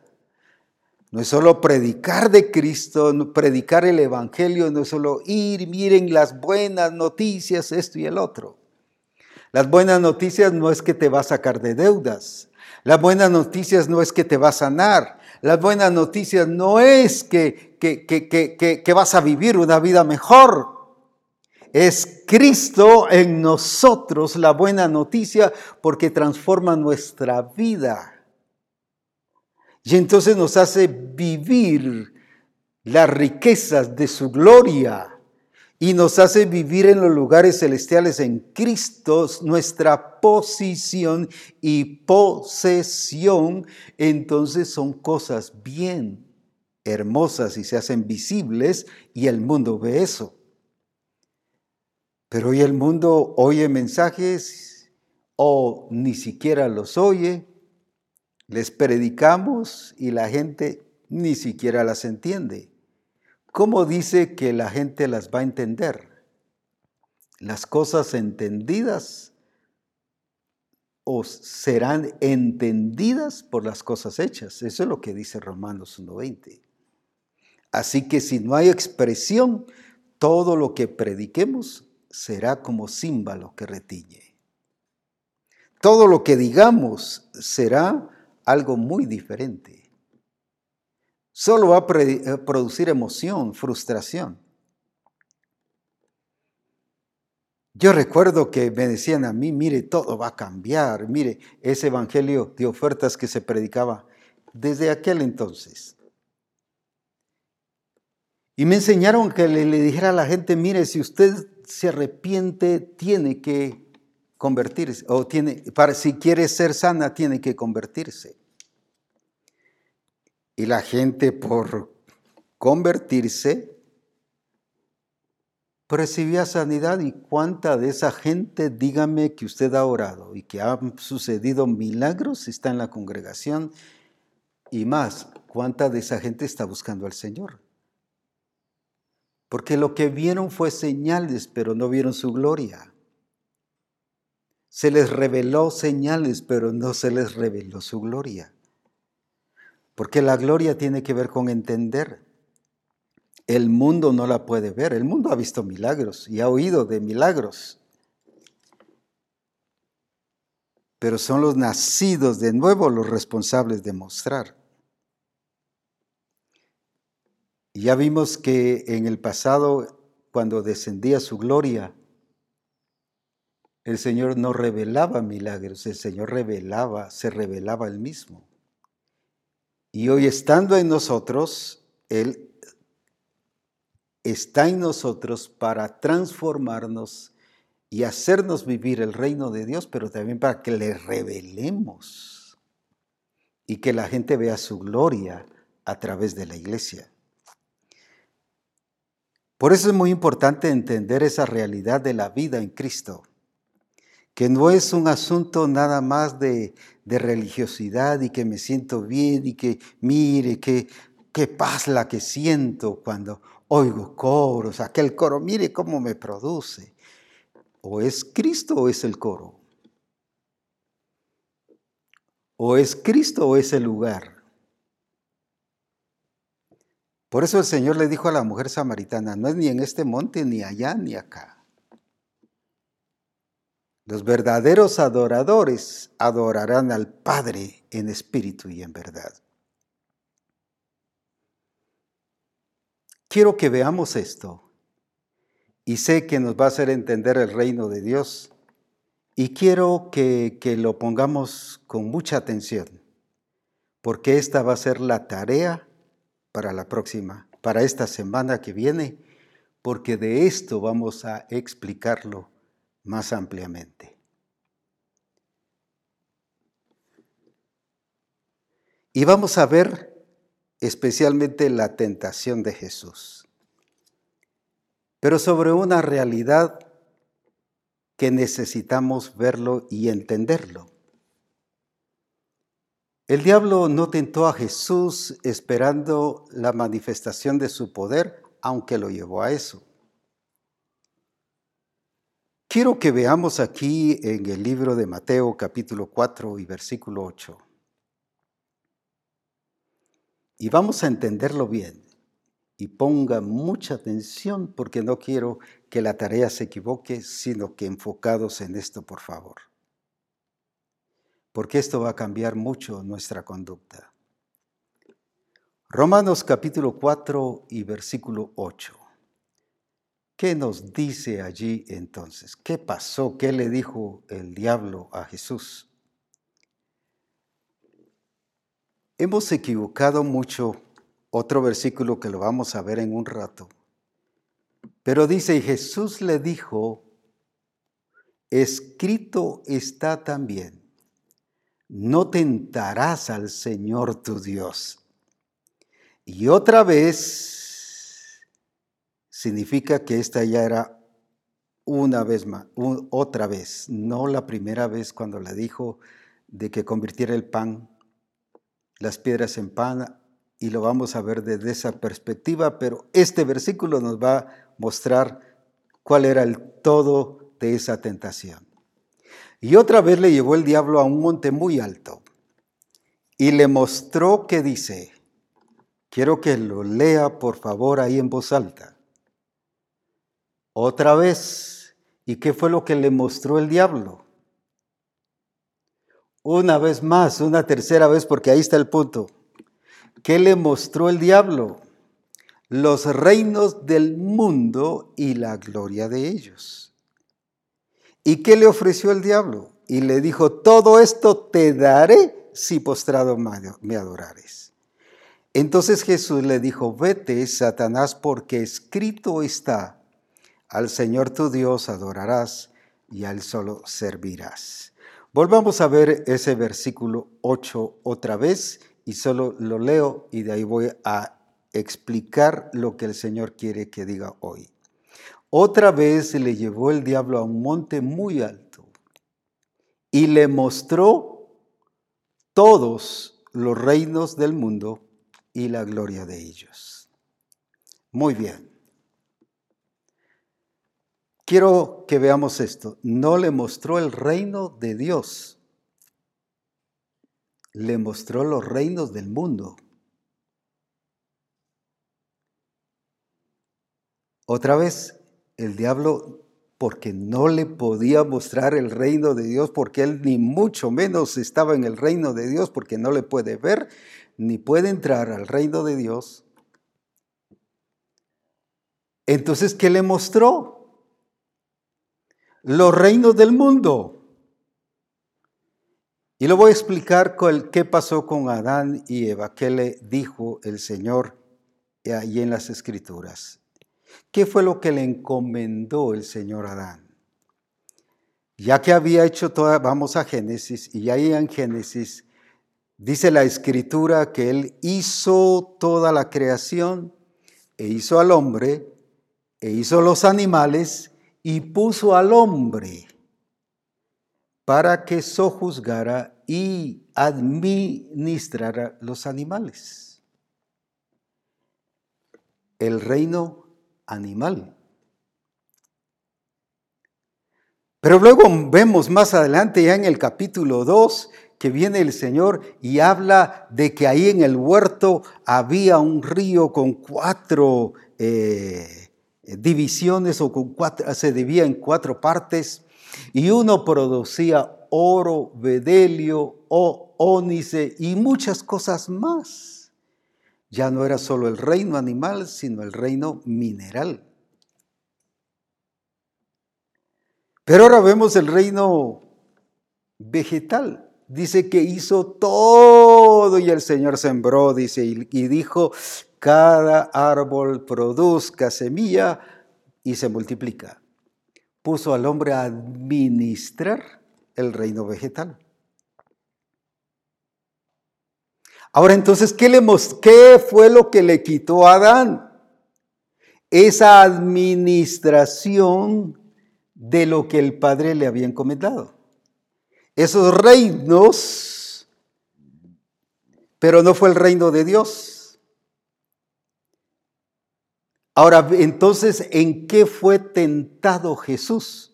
No es solo predicar de Cristo, predicar el Evangelio, no es solo ir, miren las buenas noticias, esto y el otro. Las buenas noticias no es que te va a sacar de deudas. Las buenas noticias no es que te va a sanar. Las buenas noticias no es que, que, que, que vas a vivir una vida mejor. Es Cristo en nosotros la buena noticia porque transforma nuestra vida. Y entonces nos hace vivir las riquezas de su gloria y nos hace vivir en los lugares celestiales en Cristo, nuestra posición y posesión, entonces son cosas bien hermosas y se hacen visibles y el mundo ve eso. Pero hoy el mundo oye mensajes o ni siquiera los oye les predicamos y la gente ni siquiera las entiende. ¿Cómo dice que la gente las va a entender? Las cosas entendidas o serán entendidas por las cosas hechas. Eso es lo que dice Romanos 1.20. Así que si no hay expresión, todo lo que prediquemos será como címbalo que retiñe. Todo lo que digamos será algo muy diferente. Solo va a eh, producir emoción, frustración. Yo recuerdo que me decían a mí, mire, todo va a cambiar, mire, ese evangelio de ofertas que se predicaba desde aquel entonces. Y me enseñaron que le, le dijera a la gente, mire, si usted se arrepiente, tiene que convertirse, o tiene, para, si quiere ser sana, tiene que convertirse. Y la gente por convertirse recibía sanidad. ¿Y cuánta de esa gente, dígame que usted ha orado y que han sucedido milagros, está en la congregación? Y más, ¿cuánta de esa gente está buscando al Señor? Porque lo que vieron fue señales, pero no vieron su gloria. Se les reveló señales, pero no se les reveló su gloria. Porque la gloria tiene que ver con entender. El mundo no la puede ver. El mundo ha visto milagros y ha oído de milagros. Pero son los nacidos de nuevo los responsables de mostrar. Y ya vimos que en el pasado, cuando descendía su gloria, el Señor no revelaba milagros, el Señor revelaba, se revelaba él mismo. Y hoy estando en nosotros, Él está en nosotros para transformarnos y hacernos vivir el reino de Dios, pero también para que le revelemos y que la gente vea su gloria a través de la iglesia. Por eso es muy importante entender esa realidad de la vida en Cristo, que no es un asunto nada más de, religiosidad y que me siento bien y que mire qué, qué paz la que siento cuando oigo coros, aquel coro, mire cómo me produce. O es Cristo o es el coro. O es Cristo o es el lugar. Por eso el Señor le dijo a la mujer samaritana, no es ni en este monte, ni allá, ni acá. Los verdaderos adoradores adorarán al Padre en espíritu y en verdad. Quiero que veamos esto y sé que nos va a hacer entender el reino de Dios y quiero que, que lo pongamos con mucha atención porque esta va a ser la tarea para la próxima, para esta semana que viene, porque de esto vamos a explicarlo más ampliamente. Y vamos a ver especialmente la tentación de Jesús, pero sobre una realidad que necesitamos verlo y entenderlo. El diablo no tentó a Jesús esperando la manifestación de su poder, aunque lo llevó a eso. Quiero que veamos aquí en el libro de Mateo capítulo 4 y versículo 8. Y vamos a entenderlo bien. Y ponga mucha atención porque no quiero que la tarea se equivoque, sino que enfocados en esto, por favor. Porque esto va a cambiar mucho nuestra conducta. Romanos capítulo 4 y versículo 8. ¿Qué nos dice allí entonces? ¿Qué pasó? ¿Qué le dijo el diablo a Jesús? Hemos equivocado mucho otro versículo que lo vamos a ver en un rato. Pero dice, y Jesús le dijo, escrito está también, no tentarás al Señor tu Dios. Y otra vez significa que esta ya era una vez más, otra vez, no la primera vez cuando le dijo de que convirtiera el pan las piedras en pan y lo vamos a ver desde esa perspectiva, pero este versículo nos va a mostrar cuál era el todo de esa tentación. Y otra vez le llevó el diablo a un monte muy alto y le mostró que dice, quiero que lo lea por favor ahí en voz alta. Otra vez, ¿y qué fue lo que le mostró el diablo? Una vez más, una tercera vez, porque ahí está el punto. ¿Qué le mostró el diablo? Los reinos del mundo y la gloria de ellos. ¿Y qué le ofreció el diablo? Y le dijo, todo esto te daré si postrado me adorares. Entonces Jesús le dijo, vete, Satanás, porque escrito está, al Señor tu Dios adorarás y al solo servirás. Volvamos a ver ese versículo 8 otra vez y solo lo leo y de ahí voy a explicar lo que el Señor quiere que diga hoy. Otra vez le llevó el diablo a un monte muy alto y le mostró todos los reinos del mundo y la gloria de ellos. Muy bien. Quiero que veamos esto. No le mostró el reino de Dios. Le mostró los reinos del mundo. Otra vez, el diablo, porque no le podía mostrar el reino de Dios, porque él ni mucho menos estaba en el reino de Dios, porque no le puede ver, ni puede entrar al reino de Dios. Entonces, ¿qué le mostró? los reinos del mundo. Y lo voy a explicar con qué pasó con Adán y Eva, qué le dijo el Señor ahí en las Escrituras. ¿Qué fue lo que le encomendó el Señor Adán? Ya que había hecho toda, vamos a Génesis, y ahí en Génesis dice la Escritura que Él hizo toda la creación, e hizo al hombre, e hizo los animales, y puso al hombre para que sojuzgara y administrara los animales. El reino animal. Pero luego vemos más adelante, ya en el capítulo 2, que viene el Señor y habla de que ahí en el huerto había un río con cuatro eh, divisiones o con cuatro, se dividía en cuatro partes y uno producía oro, bedelio, o ónice y muchas cosas más. Ya no era solo el reino animal, sino el reino mineral. Pero ahora vemos el reino vegetal. Dice que hizo todo y el Señor sembró, dice, y dijo, cada árbol produzca semilla y se multiplica. Puso al hombre a administrar el reino vegetal. Ahora entonces, ¿qué, le ¿qué fue lo que le quitó a Adán? Esa administración de lo que el Padre le había encomendado. Esos reinos, pero no fue el reino de Dios Ahora, entonces, ¿en qué fue tentado Jesús?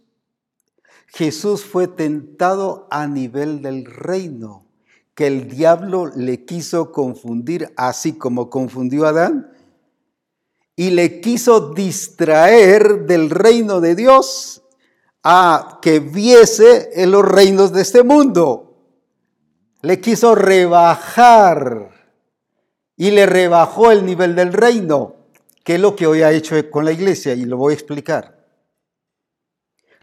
Jesús fue tentado a nivel del reino. Que el diablo le quiso confundir así como confundió a Adán y le quiso distraer del reino de Dios a que viese en los reinos de este mundo. Le quiso rebajar y le rebajó el nivel del reino, que es lo que hoy ha hecho con la iglesia y lo voy a explicar.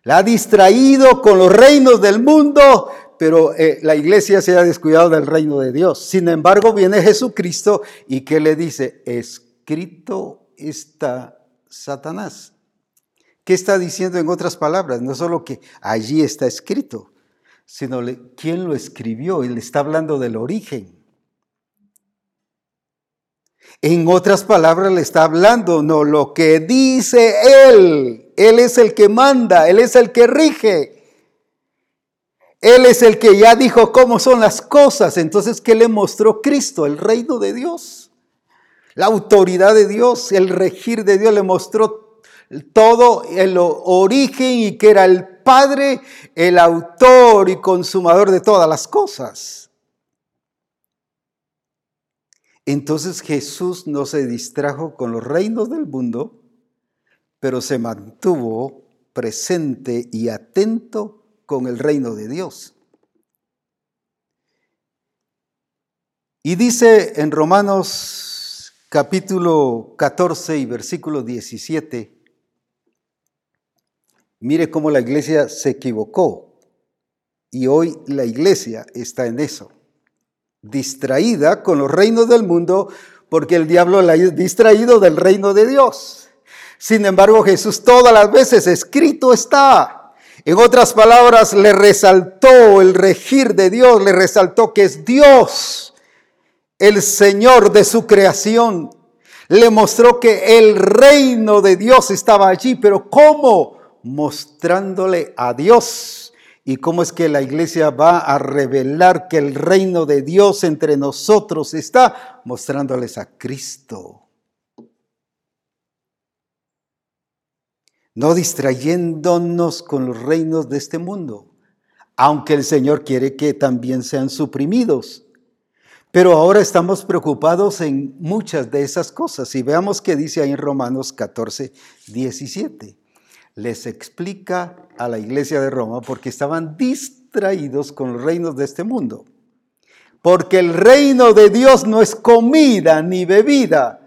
La ha distraído con los reinos del mundo, pero eh, la iglesia se ha descuidado del reino de Dios. Sin embargo, viene Jesucristo y ¿qué le dice? Escrito está Satanás. ¿Qué está diciendo en otras palabras? No solo que allí está escrito, sino quién lo escribió. Él está hablando del origen. En otras palabras le está hablando, no, lo que dice Él. Él es el que manda, Él es el que rige. Él es el que ya dijo cómo son las cosas. Entonces, ¿qué le mostró Cristo? El reino de Dios. La autoridad de Dios, el regir de Dios le mostró todo el origen y que era el Padre, el autor y consumador de todas las cosas. Entonces Jesús no se distrajo con los reinos del mundo, pero se mantuvo presente y atento con el reino de Dios. Y dice en Romanos capítulo 14 y versículo 17, mire cómo la iglesia se equivocó y hoy la iglesia está en eso distraída con los reinos del mundo porque el diablo la ha distraído del reino de Dios. Sin embargo, Jesús todas las veces escrito está. En otras palabras, le resaltó el regir de Dios, le resaltó que es Dios, el Señor de su creación. Le mostró que el reino de Dios estaba allí, pero ¿cómo? Mostrándole a Dios ¿Y cómo es que la iglesia va a revelar que el reino de Dios entre nosotros está? Mostrándoles a Cristo. No distrayéndonos con los reinos de este mundo, aunque el Señor quiere que también sean suprimidos. Pero ahora estamos preocupados en muchas de esas cosas. Y veamos qué dice ahí en Romanos 14, 17 les explica a la iglesia de Roma porque estaban distraídos con los reinos de este mundo. Porque el reino de Dios no es comida ni bebida,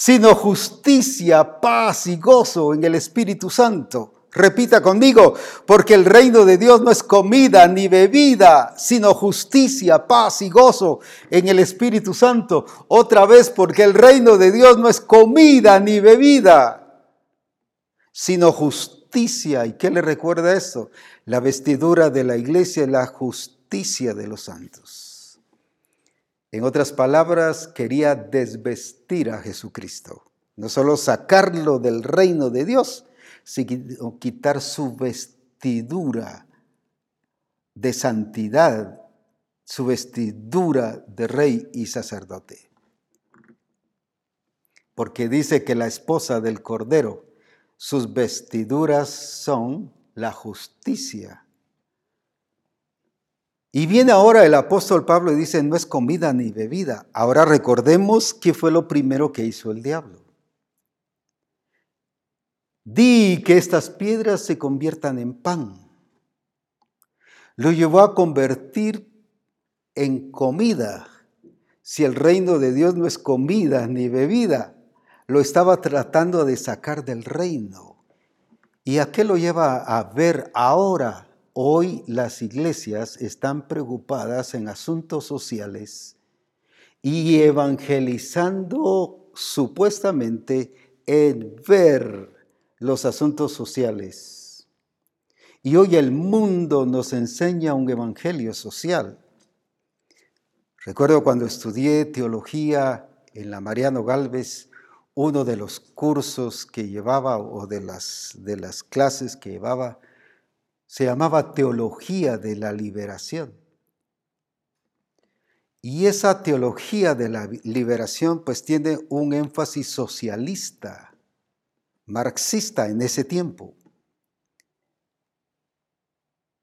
sino justicia, paz y gozo en el Espíritu Santo. Repita conmigo, porque el reino de Dios no es comida ni bebida, sino justicia, paz y gozo en el Espíritu Santo. Otra vez, porque el reino de Dios no es comida ni bebida, sino justicia. ¿Y qué le recuerda esto? La vestidura de la iglesia es la justicia de los santos. En otras palabras, quería desvestir a Jesucristo. No solo sacarlo del reino de Dios, sino quitar su vestidura de santidad, su vestidura de rey y sacerdote. Porque dice que la esposa del Cordero sus vestiduras son la justicia. Y viene ahora el apóstol Pablo y dice, no es comida ni bebida. Ahora recordemos qué fue lo primero que hizo el diablo. Di que estas piedras se conviertan en pan. Lo llevó a convertir en comida. Si el reino de Dios no es comida ni bebida, lo estaba tratando de sacar del reino. ¿Y a qué lo lleva a ver ahora? Hoy las iglesias están preocupadas en asuntos sociales y evangelizando supuestamente en ver los asuntos sociales. Y hoy el mundo nos enseña un evangelio social. Recuerdo cuando estudié teología en la Mariano Galvez, uno de los cursos que llevaba o de las, de las clases que llevaba se llamaba Teología de la Liberación. Y esa teología de la liberación pues tiene un énfasis socialista, marxista en ese tiempo.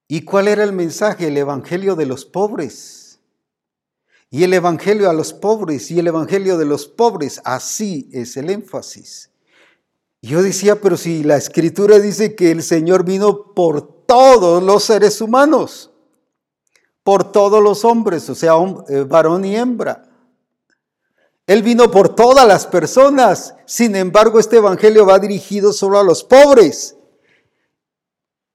¿Y cuál era el mensaje? El Evangelio de los pobres. Y el Evangelio a los pobres y el Evangelio de los pobres, así es el énfasis. Yo decía, pero si la escritura dice que el Señor vino por todos los seres humanos, por todos los hombres, o sea, eh, varón y hembra. Él vino por todas las personas. Sin embargo, este Evangelio va dirigido solo a los pobres.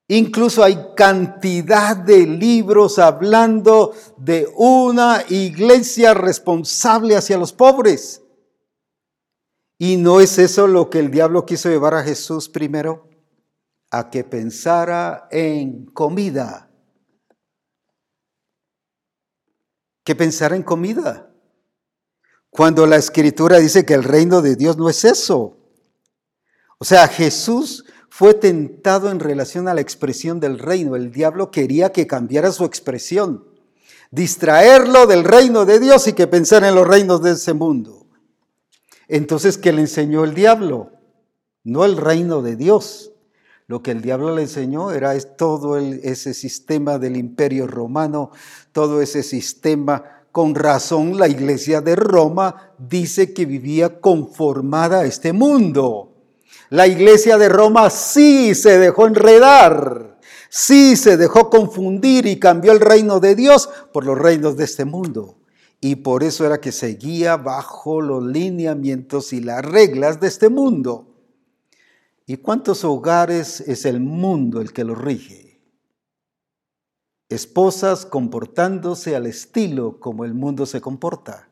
Incluso hay cantidad de libros hablando de una iglesia responsable hacia los pobres. ¿Y no es eso lo que el diablo quiso llevar a Jesús primero? A que pensara en comida. Que pensara en comida. Cuando la escritura dice que el reino de Dios no es eso. O sea, Jesús fue tentado en relación a la expresión del reino. El diablo quería que cambiara su expresión, distraerlo del reino de Dios y que pensara en los reinos de ese mundo. Entonces, ¿qué le enseñó el diablo? No el reino de Dios. Lo que el diablo le enseñó era todo ese sistema del imperio romano, todo ese sistema con razón la iglesia de Roma dice que vivía conformada a este mundo. La iglesia de Roma sí se dejó enredar, sí se dejó confundir y cambió el reino de Dios por los reinos de este mundo. Y por eso era que seguía bajo los lineamientos y las reglas de este mundo. ¿Y cuántos hogares es el mundo el que los rige? Esposas comportándose al estilo como el mundo se comporta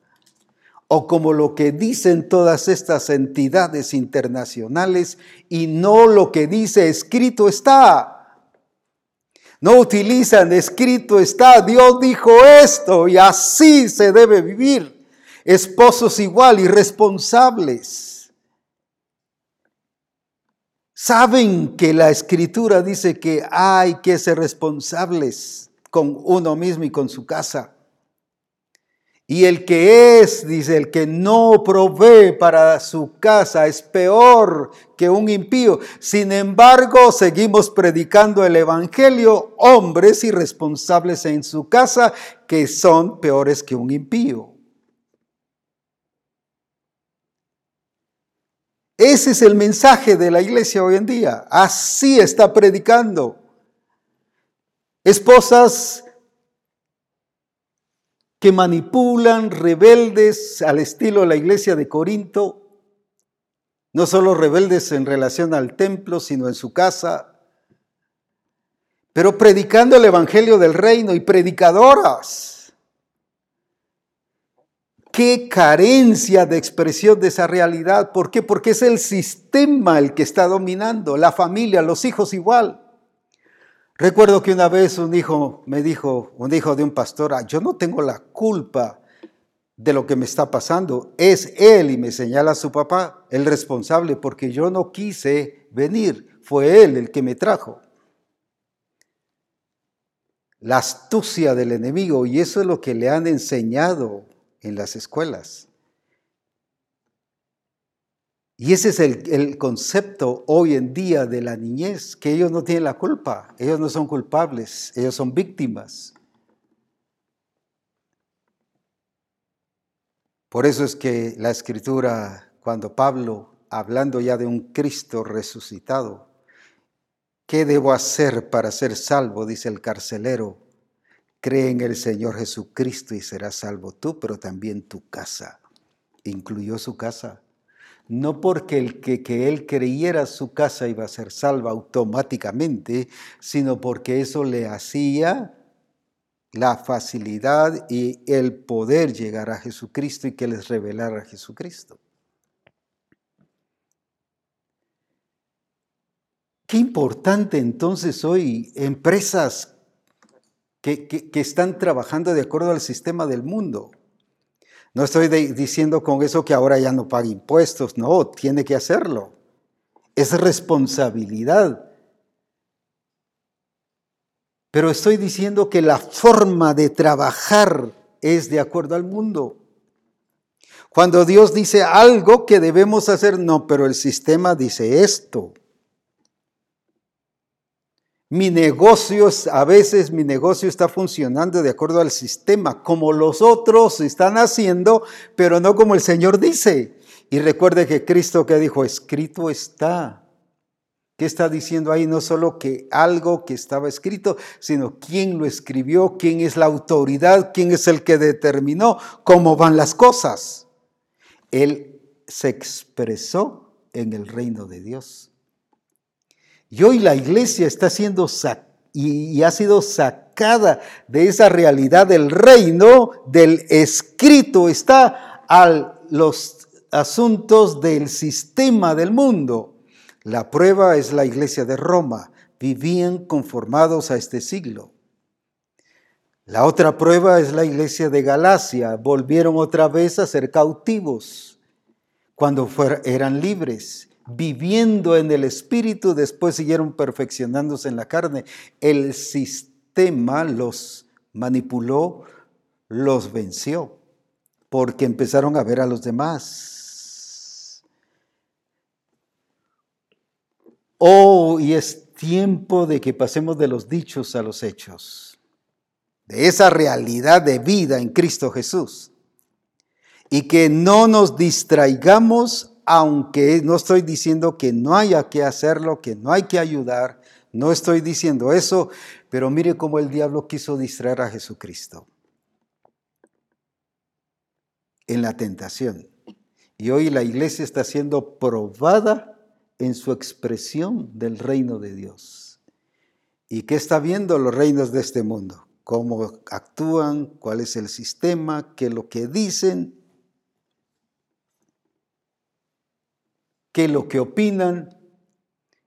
o como lo que dicen todas estas entidades internacionales y no lo que dice escrito está. No utilizan escrito está, Dios dijo esto y así se debe vivir. Esposos igual, irresponsables. Saben que la escritura dice que hay que ser responsables con uno mismo y con su casa. Y el que es, dice, el que no provee para su casa es peor que un impío. Sin embargo, seguimos predicando el Evangelio, hombres irresponsables en su casa que son peores que un impío. Ese es el mensaje de la iglesia hoy en día. Así está predicando. Esposas que manipulan, rebeldes al estilo de la iglesia de Corinto, no solo rebeldes en relación al templo, sino en su casa, pero predicando el Evangelio del Reino y predicadoras. Qué carencia de expresión de esa realidad. ¿Por qué? Porque es el sistema el que está dominando, la familia, los hijos igual. Recuerdo que una vez un hijo me dijo, un hijo de un pastor, ah, yo no tengo la culpa de lo que me está pasando, es él y me señala a su papá el responsable porque yo no quise venir, fue él el que me trajo. La astucia del enemigo y eso es lo que le han enseñado en las escuelas. Y ese es el, concepto hoy en día de la niñez, que ellos no tienen la culpa, ellos no son culpables, ellos son víctimas. Por eso es que la escritura, cuando Pablo, hablando ya de un Cristo resucitado, ¿qué debo hacer para ser salvo? Dice el carcelero, cree en el Señor Jesucristo y serás salvo tú, pero también tu casa. Incluyó su casa no porque el que, él creyera su casa iba a ser salva automáticamente, sino porque eso le hacía la facilidad y el poder llegar a Jesucristo y que les revelara a Jesucristo. Qué importante entonces hoy empresas que, que están trabajando de acuerdo al sistema del mundo. No estoy diciendo con eso que ahora ya no pague impuestos, no, tiene que hacerlo. Es responsabilidad. Pero estoy diciendo que la forma de trabajar es de acuerdo al mundo. Cuando Dios dice algo que debemos hacer, no, pero el sistema dice esto. Mi negocio, a veces mi negocio está funcionando de acuerdo al sistema, como los otros están haciendo, pero no como el Señor dice. Y recuerde que Cristo que dijo, escrito está. ¿Qué está diciendo ahí? No solo que algo que estaba escrito, sino quién lo escribió, quién es la autoridad, quién es el que determinó cómo van las cosas. Él se expresó en el reino de Dios. Y hoy la iglesia está siendo y, ha sido sacada de esa realidad del reino, del escrito, está a los asuntos del sistema del mundo. La prueba es la iglesia de Roma. Vivían conformados a este siglo. La otra prueba es la iglesia de Galacia. Volvieron otra vez a ser cautivos cuando eran libres viviendo en el espíritu, después siguieron perfeccionándose en la carne. El sistema los manipuló, los venció, porque empezaron a ver a los demás. Oh, y es tiempo de que pasemos de los dichos a los hechos, de esa realidad de vida en Cristo Jesús, y que no nos distraigamos aunque no estoy diciendo que no haya que hacerlo, que no hay que ayudar, no estoy diciendo eso, pero mire cómo el diablo quiso distraer a Jesucristo en la tentación. Y hoy la iglesia está siendo probada en su expresión del reino de Dios. ¿Y qué está viendo los reinos de este mundo? ¿Cómo actúan? ¿Cuál es el sistema? ¿Qué es lo que dicen? Que lo que opinan,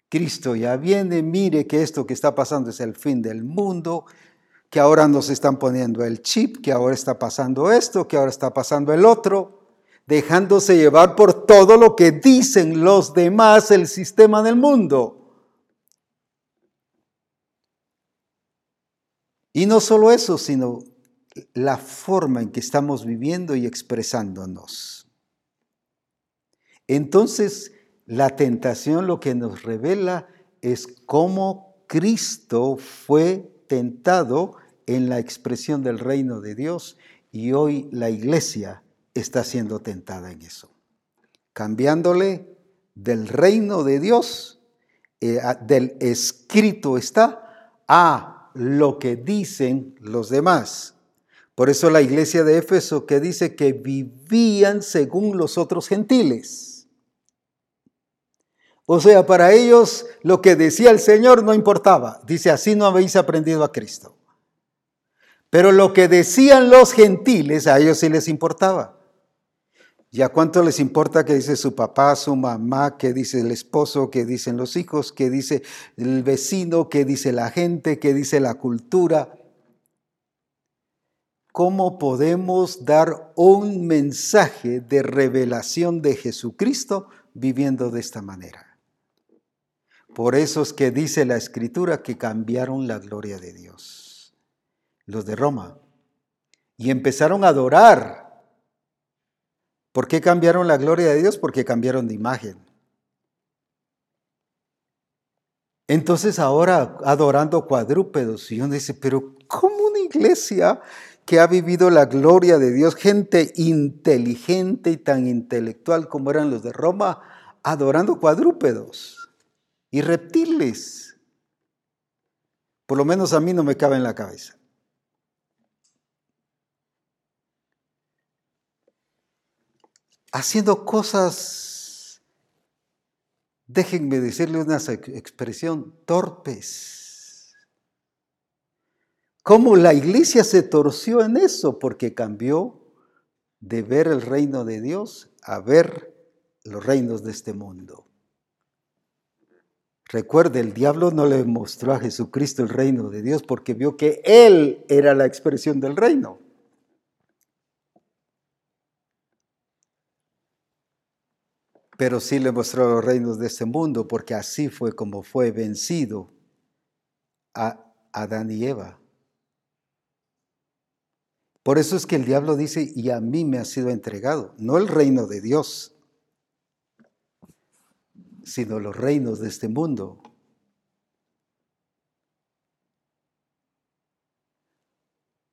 Cristo ya viene, mire que esto que está pasando es el fin del mundo, que ahora nos están poniendo el chip, que ahora está pasando esto, que ahora está pasando el otro, dejándose llevar por todo lo que dicen los demás, el sistema del mundo. Y no solo eso, sino la forma en que estamos viviendo y expresándonos. Entonces, la tentación lo que nos revela es cómo Cristo fue tentado en la expresión del reino de Dios y hoy la iglesia está siendo tentada en eso, cambiándole del reino de Dios, eh, del escrito está, a lo que dicen los demás. Por eso la iglesia de Éfeso que dice que vivían según los otros gentiles o sea, para ellos lo que decía el Señor no importaba. Dice, así no habéis aprendido a Cristo. Pero lo que decían los gentiles, a ellos sí les importaba. ¿Y a cuánto les importa qué dice su papá, su mamá, qué dice el esposo, qué dicen los hijos, qué dice el vecino, qué dice la gente, qué dice la cultura? ¿Cómo podemos dar un mensaje de revelación de Jesucristo viviendo de esta manera? Por eso es que dice la escritura que cambiaron la gloria de Dios, los de Roma, y empezaron a adorar. ¿Por qué cambiaron la gloria de Dios? Porque cambiaron de imagen. Entonces ahora adorando cuadrúpedos, y uno dice, pero ¿cómo una iglesia que ha vivido la gloria de Dios, gente inteligente y tan intelectual como eran los de Roma, adorando cuadrúpedos? Y reptiles. Por lo menos a mí no me cabe en la cabeza. Haciendo cosas, déjenme decirle una expresión, torpes. ¿Cómo la iglesia se torció en eso? Porque cambió de ver el reino de Dios a ver los reinos de este mundo. Recuerde, el diablo no le mostró a Jesucristo el reino de Dios porque vio que Él era la expresión del reino. Pero sí le mostró los reinos de este mundo porque así fue como fue vencido a Adán y Eva. Por eso es que el diablo dice, y a mí me ha sido entregado, no el reino de Dios, sino los reinos de este mundo.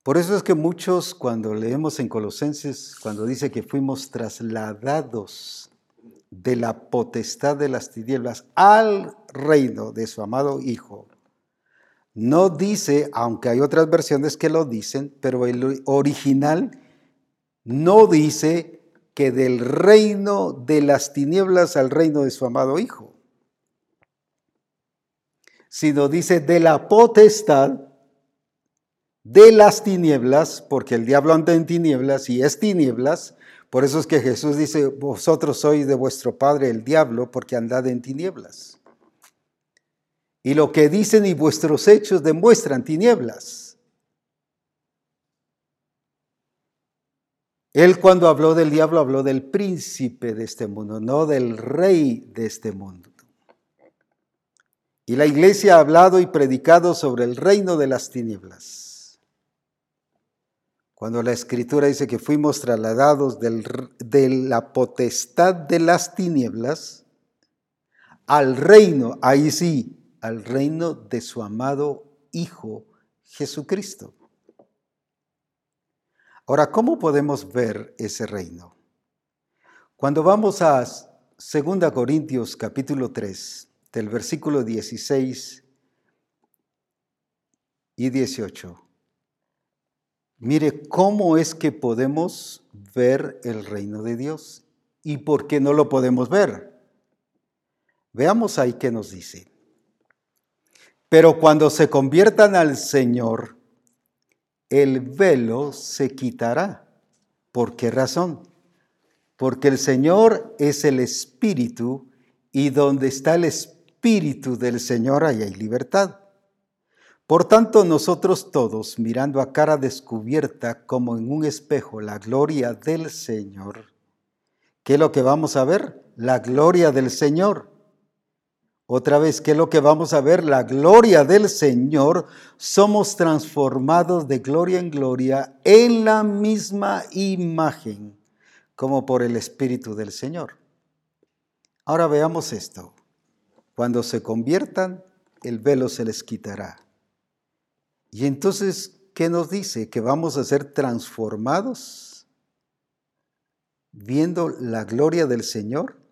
Por eso es que muchos cuando leemos en Colosenses, cuando dice que fuimos trasladados de la potestad de las tinieblas al reino de su amado Hijo, no dice, aunque hay otras versiones que lo dicen, pero el original no dice que del reino de las tinieblas al reino de su amado Hijo, sino dice de la potestad de las tinieblas, porque el diablo anda en tinieblas y es tinieblas. Por eso es que Jesús dice, vosotros sois de vuestro padre el diablo, porque andad en tinieblas. Y lo que dicen y vuestros hechos demuestran tinieblas. Él cuando habló del diablo habló del príncipe de este mundo, no del rey de este mundo. Y la iglesia ha hablado y predicado sobre el reino de las tinieblas. Cuando la escritura dice que fuimos trasladados de la potestad de las tinieblas al reino, ahí sí, al reino de su amado Hijo Jesucristo. Ahora, ¿cómo podemos ver ese reino? Cuando vamos a 2 Corintios capítulo 3, del versículo 16 y 18. Mire cómo es que podemos ver el reino de Dios y por qué no lo podemos ver. Veamos ahí qué nos dice. Pero cuando se conviertan al Señor, el velo se quitará. ¿Por qué razón? Porque el Señor es el Espíritu y donde está el Espíritu del Señor ahí hay libertad. Por tanto, nosotros todos, mirando a cara descubierta como en un espejo la gloria del Señor, ¿qué es lo que vamos a ver? La gloria del Señor. Otra vez, ¿qué es lo que vamos a ver? La gloria del Señor. Somos transformados de gloria en gloria en la misma imagen, como por el Espíritu del Señor. Ahora veamos esto. Cuando se conviertan, el velo se les quitará. Y entonces, ¿qué nos dice? Que vamos a ser transformados viendo la gloria del Señor.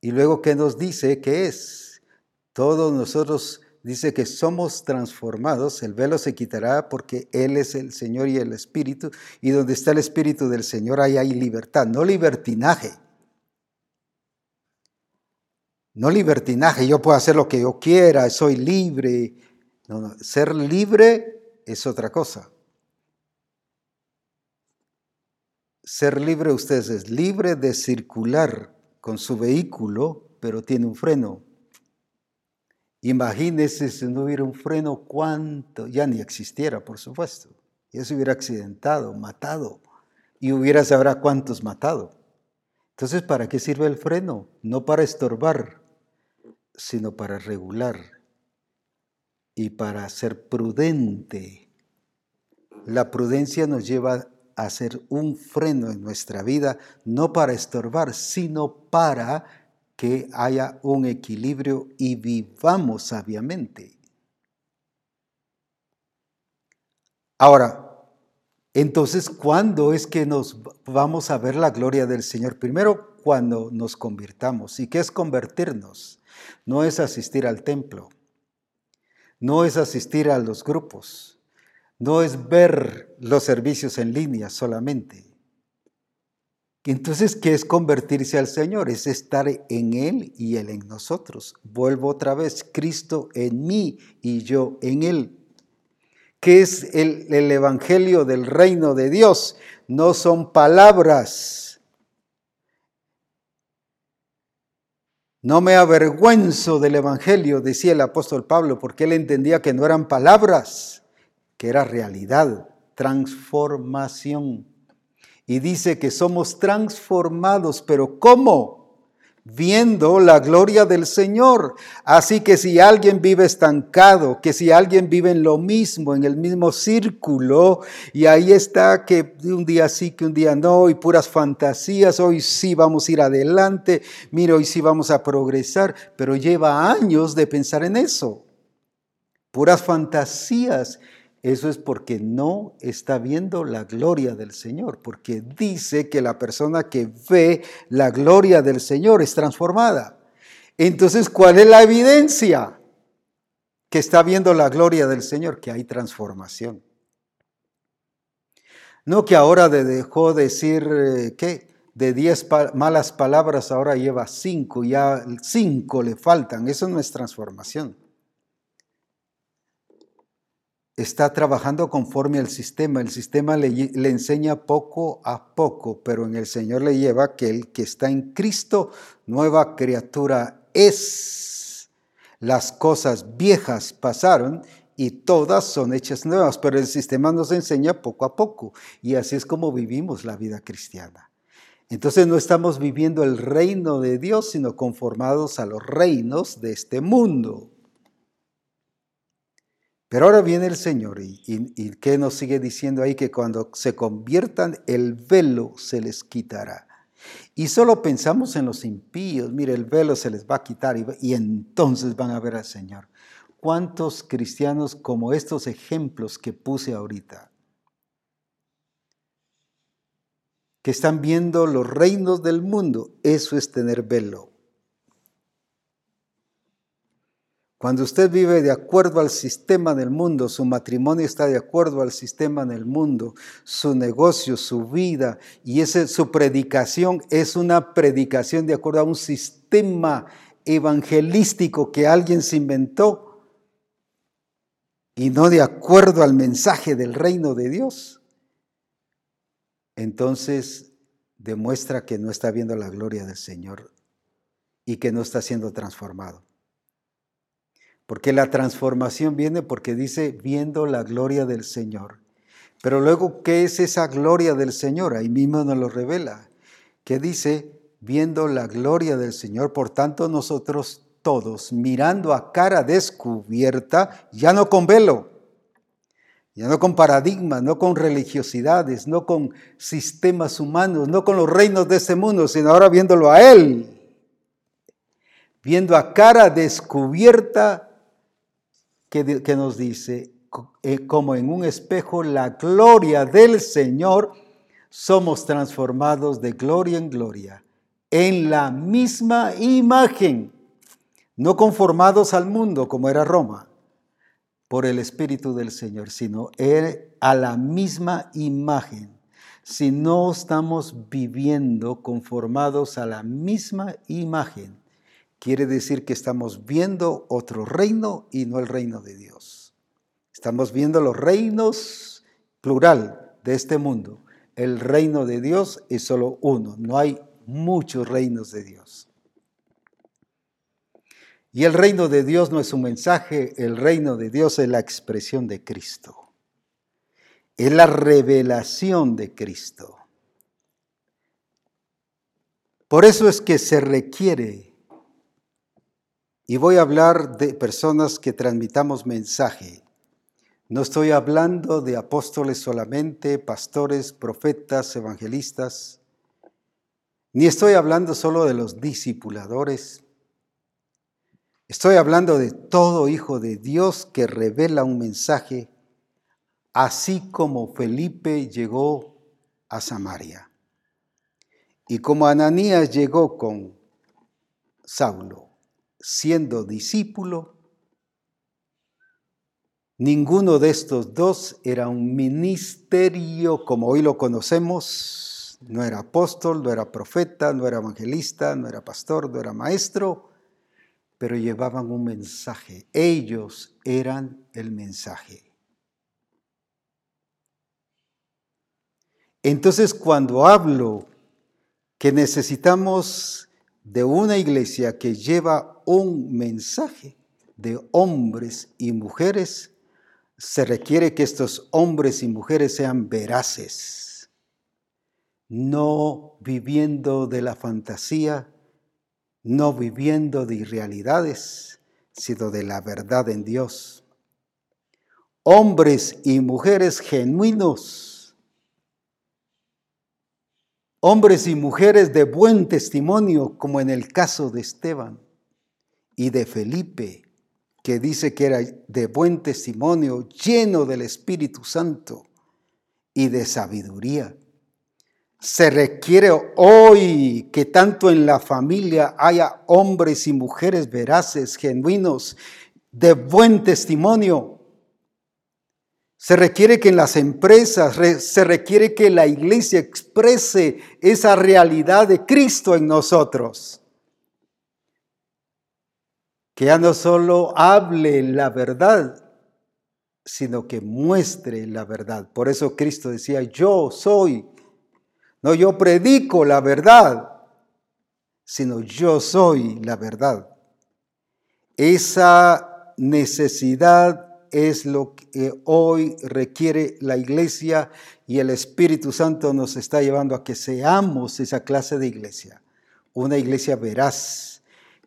Y luego, ¿qué nos dice que es? Todos nosotros dice que somos transformados, el velo se quitará porque Él es el Señor y el Espíritu, y donde está el Espíritu del Señor, ahí hay libertad, no libertinaje. No libertinaje, yo puedo hacer lo que yo quiera, soy libre, no, no, ser libre es otra cosa. Ser libre, usted es libre de circular con su vehículo, pero tiene un freno. Imagínese si no hubiera un freno, cuánto, ya ni existiera, por supuesto. Ya se hubiera accidentado, matado, y hubiera sabrá cuántos matado. Entonces, ¿para qué sirve el freno? No para estorbar, sino para regular y para ser prudente. La prudencia nos lleva a ser un freno en nuestra vida, no para estorbar, sino para que haya un equilibrio y vivamos sabiamente. Ahora, entonces, ¿cuándo es que nos vamos a ver la gloria del Señor? Primero, cuando nos convirtamos. ¿Y qué es convertirnos? No es asistir al templo no es asistir a los grupos, no es ver los servicios en línea solamente. Entonces, ¿qué es convertirse al Señor? Es estar en Él y Él en nosotros. Vuelvo otra vez, Cristo en mí y yo en Él. ¿Qué es el, el Evangelio del reino de Dios? No son palabras No me avergüenzo del Evangelio, decía el apóstol Pablo, porque él entendía que no eran palabras, que era realidad, transformación. Y dice que somos transformados, pero ¿cómo? viendo la gloria del Señor. Así que si alguien vive estancado, que si alguien vive en lo mismo, en el mismo círculo, y ahí está que un día sí, que un día no, y puras fantasías, hoy sí vamos a ir adelante, mira, hoy sí vamos a progresar, pero lleva años de pensar en eso. Puras fantasías Eso es porque no está viendo la gloria del Señor, porque dice que la persona que ve la gloria del Señor es transformada. Entonces, ¿cuál es la evidencia? Que está viendo la gloria del Señor, que hay transformación. No que ahora dejó decir, eh, ¿qué? De diez malas palabras ahora lleva cinco, ya cinco le faltan. Eso no es transformación está trabajando conforme al sistema. El sistema le, enseña poco a poco, pero en el Señor le lleva que el que está en Cristo, nueva criatura es. Las cosas viejas pasaron y todas son hechas nuevas, pero el sistema nos enseña poco a poco y así es como vivimos la vida cristiana. Entonces no estamos viviendo el reino de Dios, sino conformados a los reinos de este mundo. Pero ahora viene el Señor y, y, ¿qué nos sigue diciendo ahí? Que cuando se conviertan el velo se les quitará. Y solo pensamos en los impíos, mire, el velo se les va a quitar y, y entonces van a ver al Señor. ¿Cuántos cristianos como estos ejemplos que puse ahorita? Que están viendo los reinos del mundo, eso es tener velo. Cuando usted vive de acuerdo al sistema del mundo, su matrimonio está de acuerdo al sistema del mundo, su negocio, su vida, y su predicación es una predicación de acuerdo a un sistema evangelístico que alguien se inventó y no de acuerdo al mensaje del reino de Dios, entonces demuestra que no está viendo la gloria del Señor y que no está siendo transformado. Porque la transformación viene porque dice viendo la gloria del Señor. Pero luego, ¿qué es esa gloria del Señor? Ahí mismo nos lo revela. Que dice viendo la gloria del Señor. Por tanto, nosotros todos, mirando a cara descubierta, ya no con velo, ya no con paradigmas, no con religiosidades, no con sistemas humanos, no con los reinos de este mundo, sino ahora viéndolo a Él. Viendo a cara descubierta que, nos dice, eh, como en un espejo, la gloria del Señor, somos transformados de gloria en gloria, en la misma imagen, no conformados al mundo como era Roma, por el Espíritu del Señor, sino a la misma imagen. Si no estamos viviendo conformados a la misma imagen, quiere decir que estamos viendo otro reino y no el reino de Dios. Estamos viendo los reinos plural de este mundo. El reino de Dios es solo uno, no hay muchos reinos de Dios. Y el reino de Dios no es un mensaje, el reino de Dios es la expresión de Cristo. Es la revelación de Cristo. Por eso es que se requiere y voy a hablar de personas que transmitamos mensaje. No estoy hablando de apóstoles solamente, pastores, profetas, evangelistas, ni estoy hablando solo de los discipuladores. Estoy hablando de todo hijo de Dios que revela un mensaje, así como Felipe llegó a Samaria y como Ananías llegó con Saulo siendo discípulo, ninguno de estos dos era un ministerio como hoy lo conocemos, no era apóstol, no era profeta, no era evangelista, no era pastor, no era maestro, pero llevaban un mensaje. Ellos eran el mensaje. Entonces cuando hablo que necesitamos de una iglesia que lleva un mensaje de hombres y mujeres, se requiere que estos hombres y mujeres sean veraces, no viviendo de la fantasía, no viviendo de irrealidades, sino de la verdad en Dios. Hombres y mujeres genuinos, hombres y mujeres de buen testimonio, como en el caso de Esteban y de Felipe, que dice que era de buen testimonio, lleno del Espíritu Santo y de sabiduría. Se requiere hoy que tanto en la familia haya hombres y mujeres veraces, genuinos, de buen testimonio. Se requiere que en las empresas, se requiere que la iglesia exprese esa realidad de Cristo en nosotros. Que ya no solo hable la verdad, sino que muestre la verdad. Por eso Cristo decía, yo soy no yo predico la verdad, sino yo soy la verdad. Esa necesidad es lo que hoy requiere la iglesia y el Espíritu Santo nos está llevando a que seamos esa clase de iglesia. Una iglesia veraz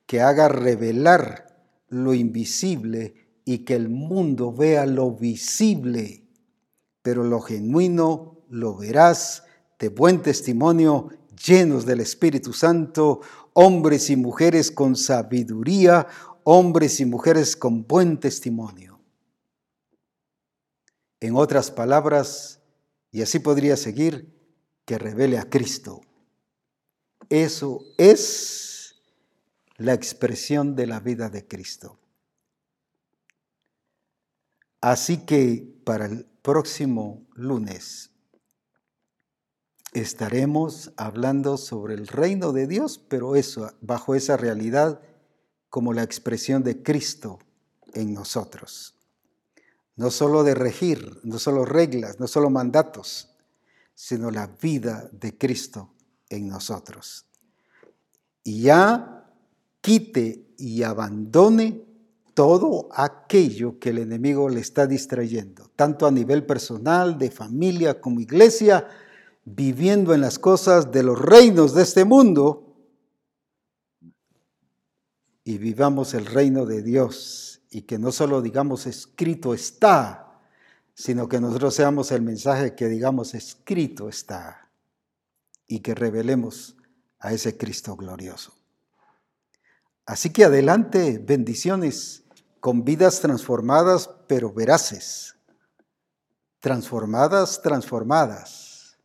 que haga revelar lo invisible y que el mundo vea lo visible, pero lo genuino, lo veraz, de buen testimonio, llenos del Espíritu Santo, hombres y mujeres con sabiduría, hombres y mujeres con buen testimonio. En otras palabras, y así podría seguir, que revele a Cristo. Eso es la expresión de la vida de Cristo. Así que para el próximo lunes estaremos hablando sobre el reino de Dios, pero eso, bajo esa realidad como la expresión de Cristo en nosotros. No solo de regir, no solo reglas, no solo mandatos, sino la vida de Cristo en nosotros. Y ya quite y abandone todo aquello que el enemigo le está distrayendo, tanto a nivel personal, de familia como iglesia, viviendo en las cosas de los reinos de este mundo y vivamos el reino de Dios y que no solo digamos escrito está, sino que nosotros seamos el mensaje que digamos escrito está y que revelemos a ese Cristo glorioso. Así que adelante, bendiciones con vidas transformadas pero veraces, transformadas, transformadas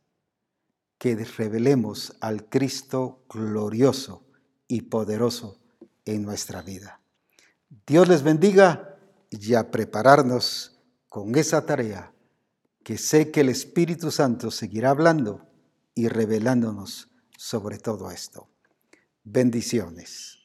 que revelemos al Cristo glorioso y poderoso en nuestra vida. Dios les bendiga y a prepararnos con esa tarea que sé que el Espíritu Santo seguirá hablando y revelándonos sobre todo esto. Bendiciones.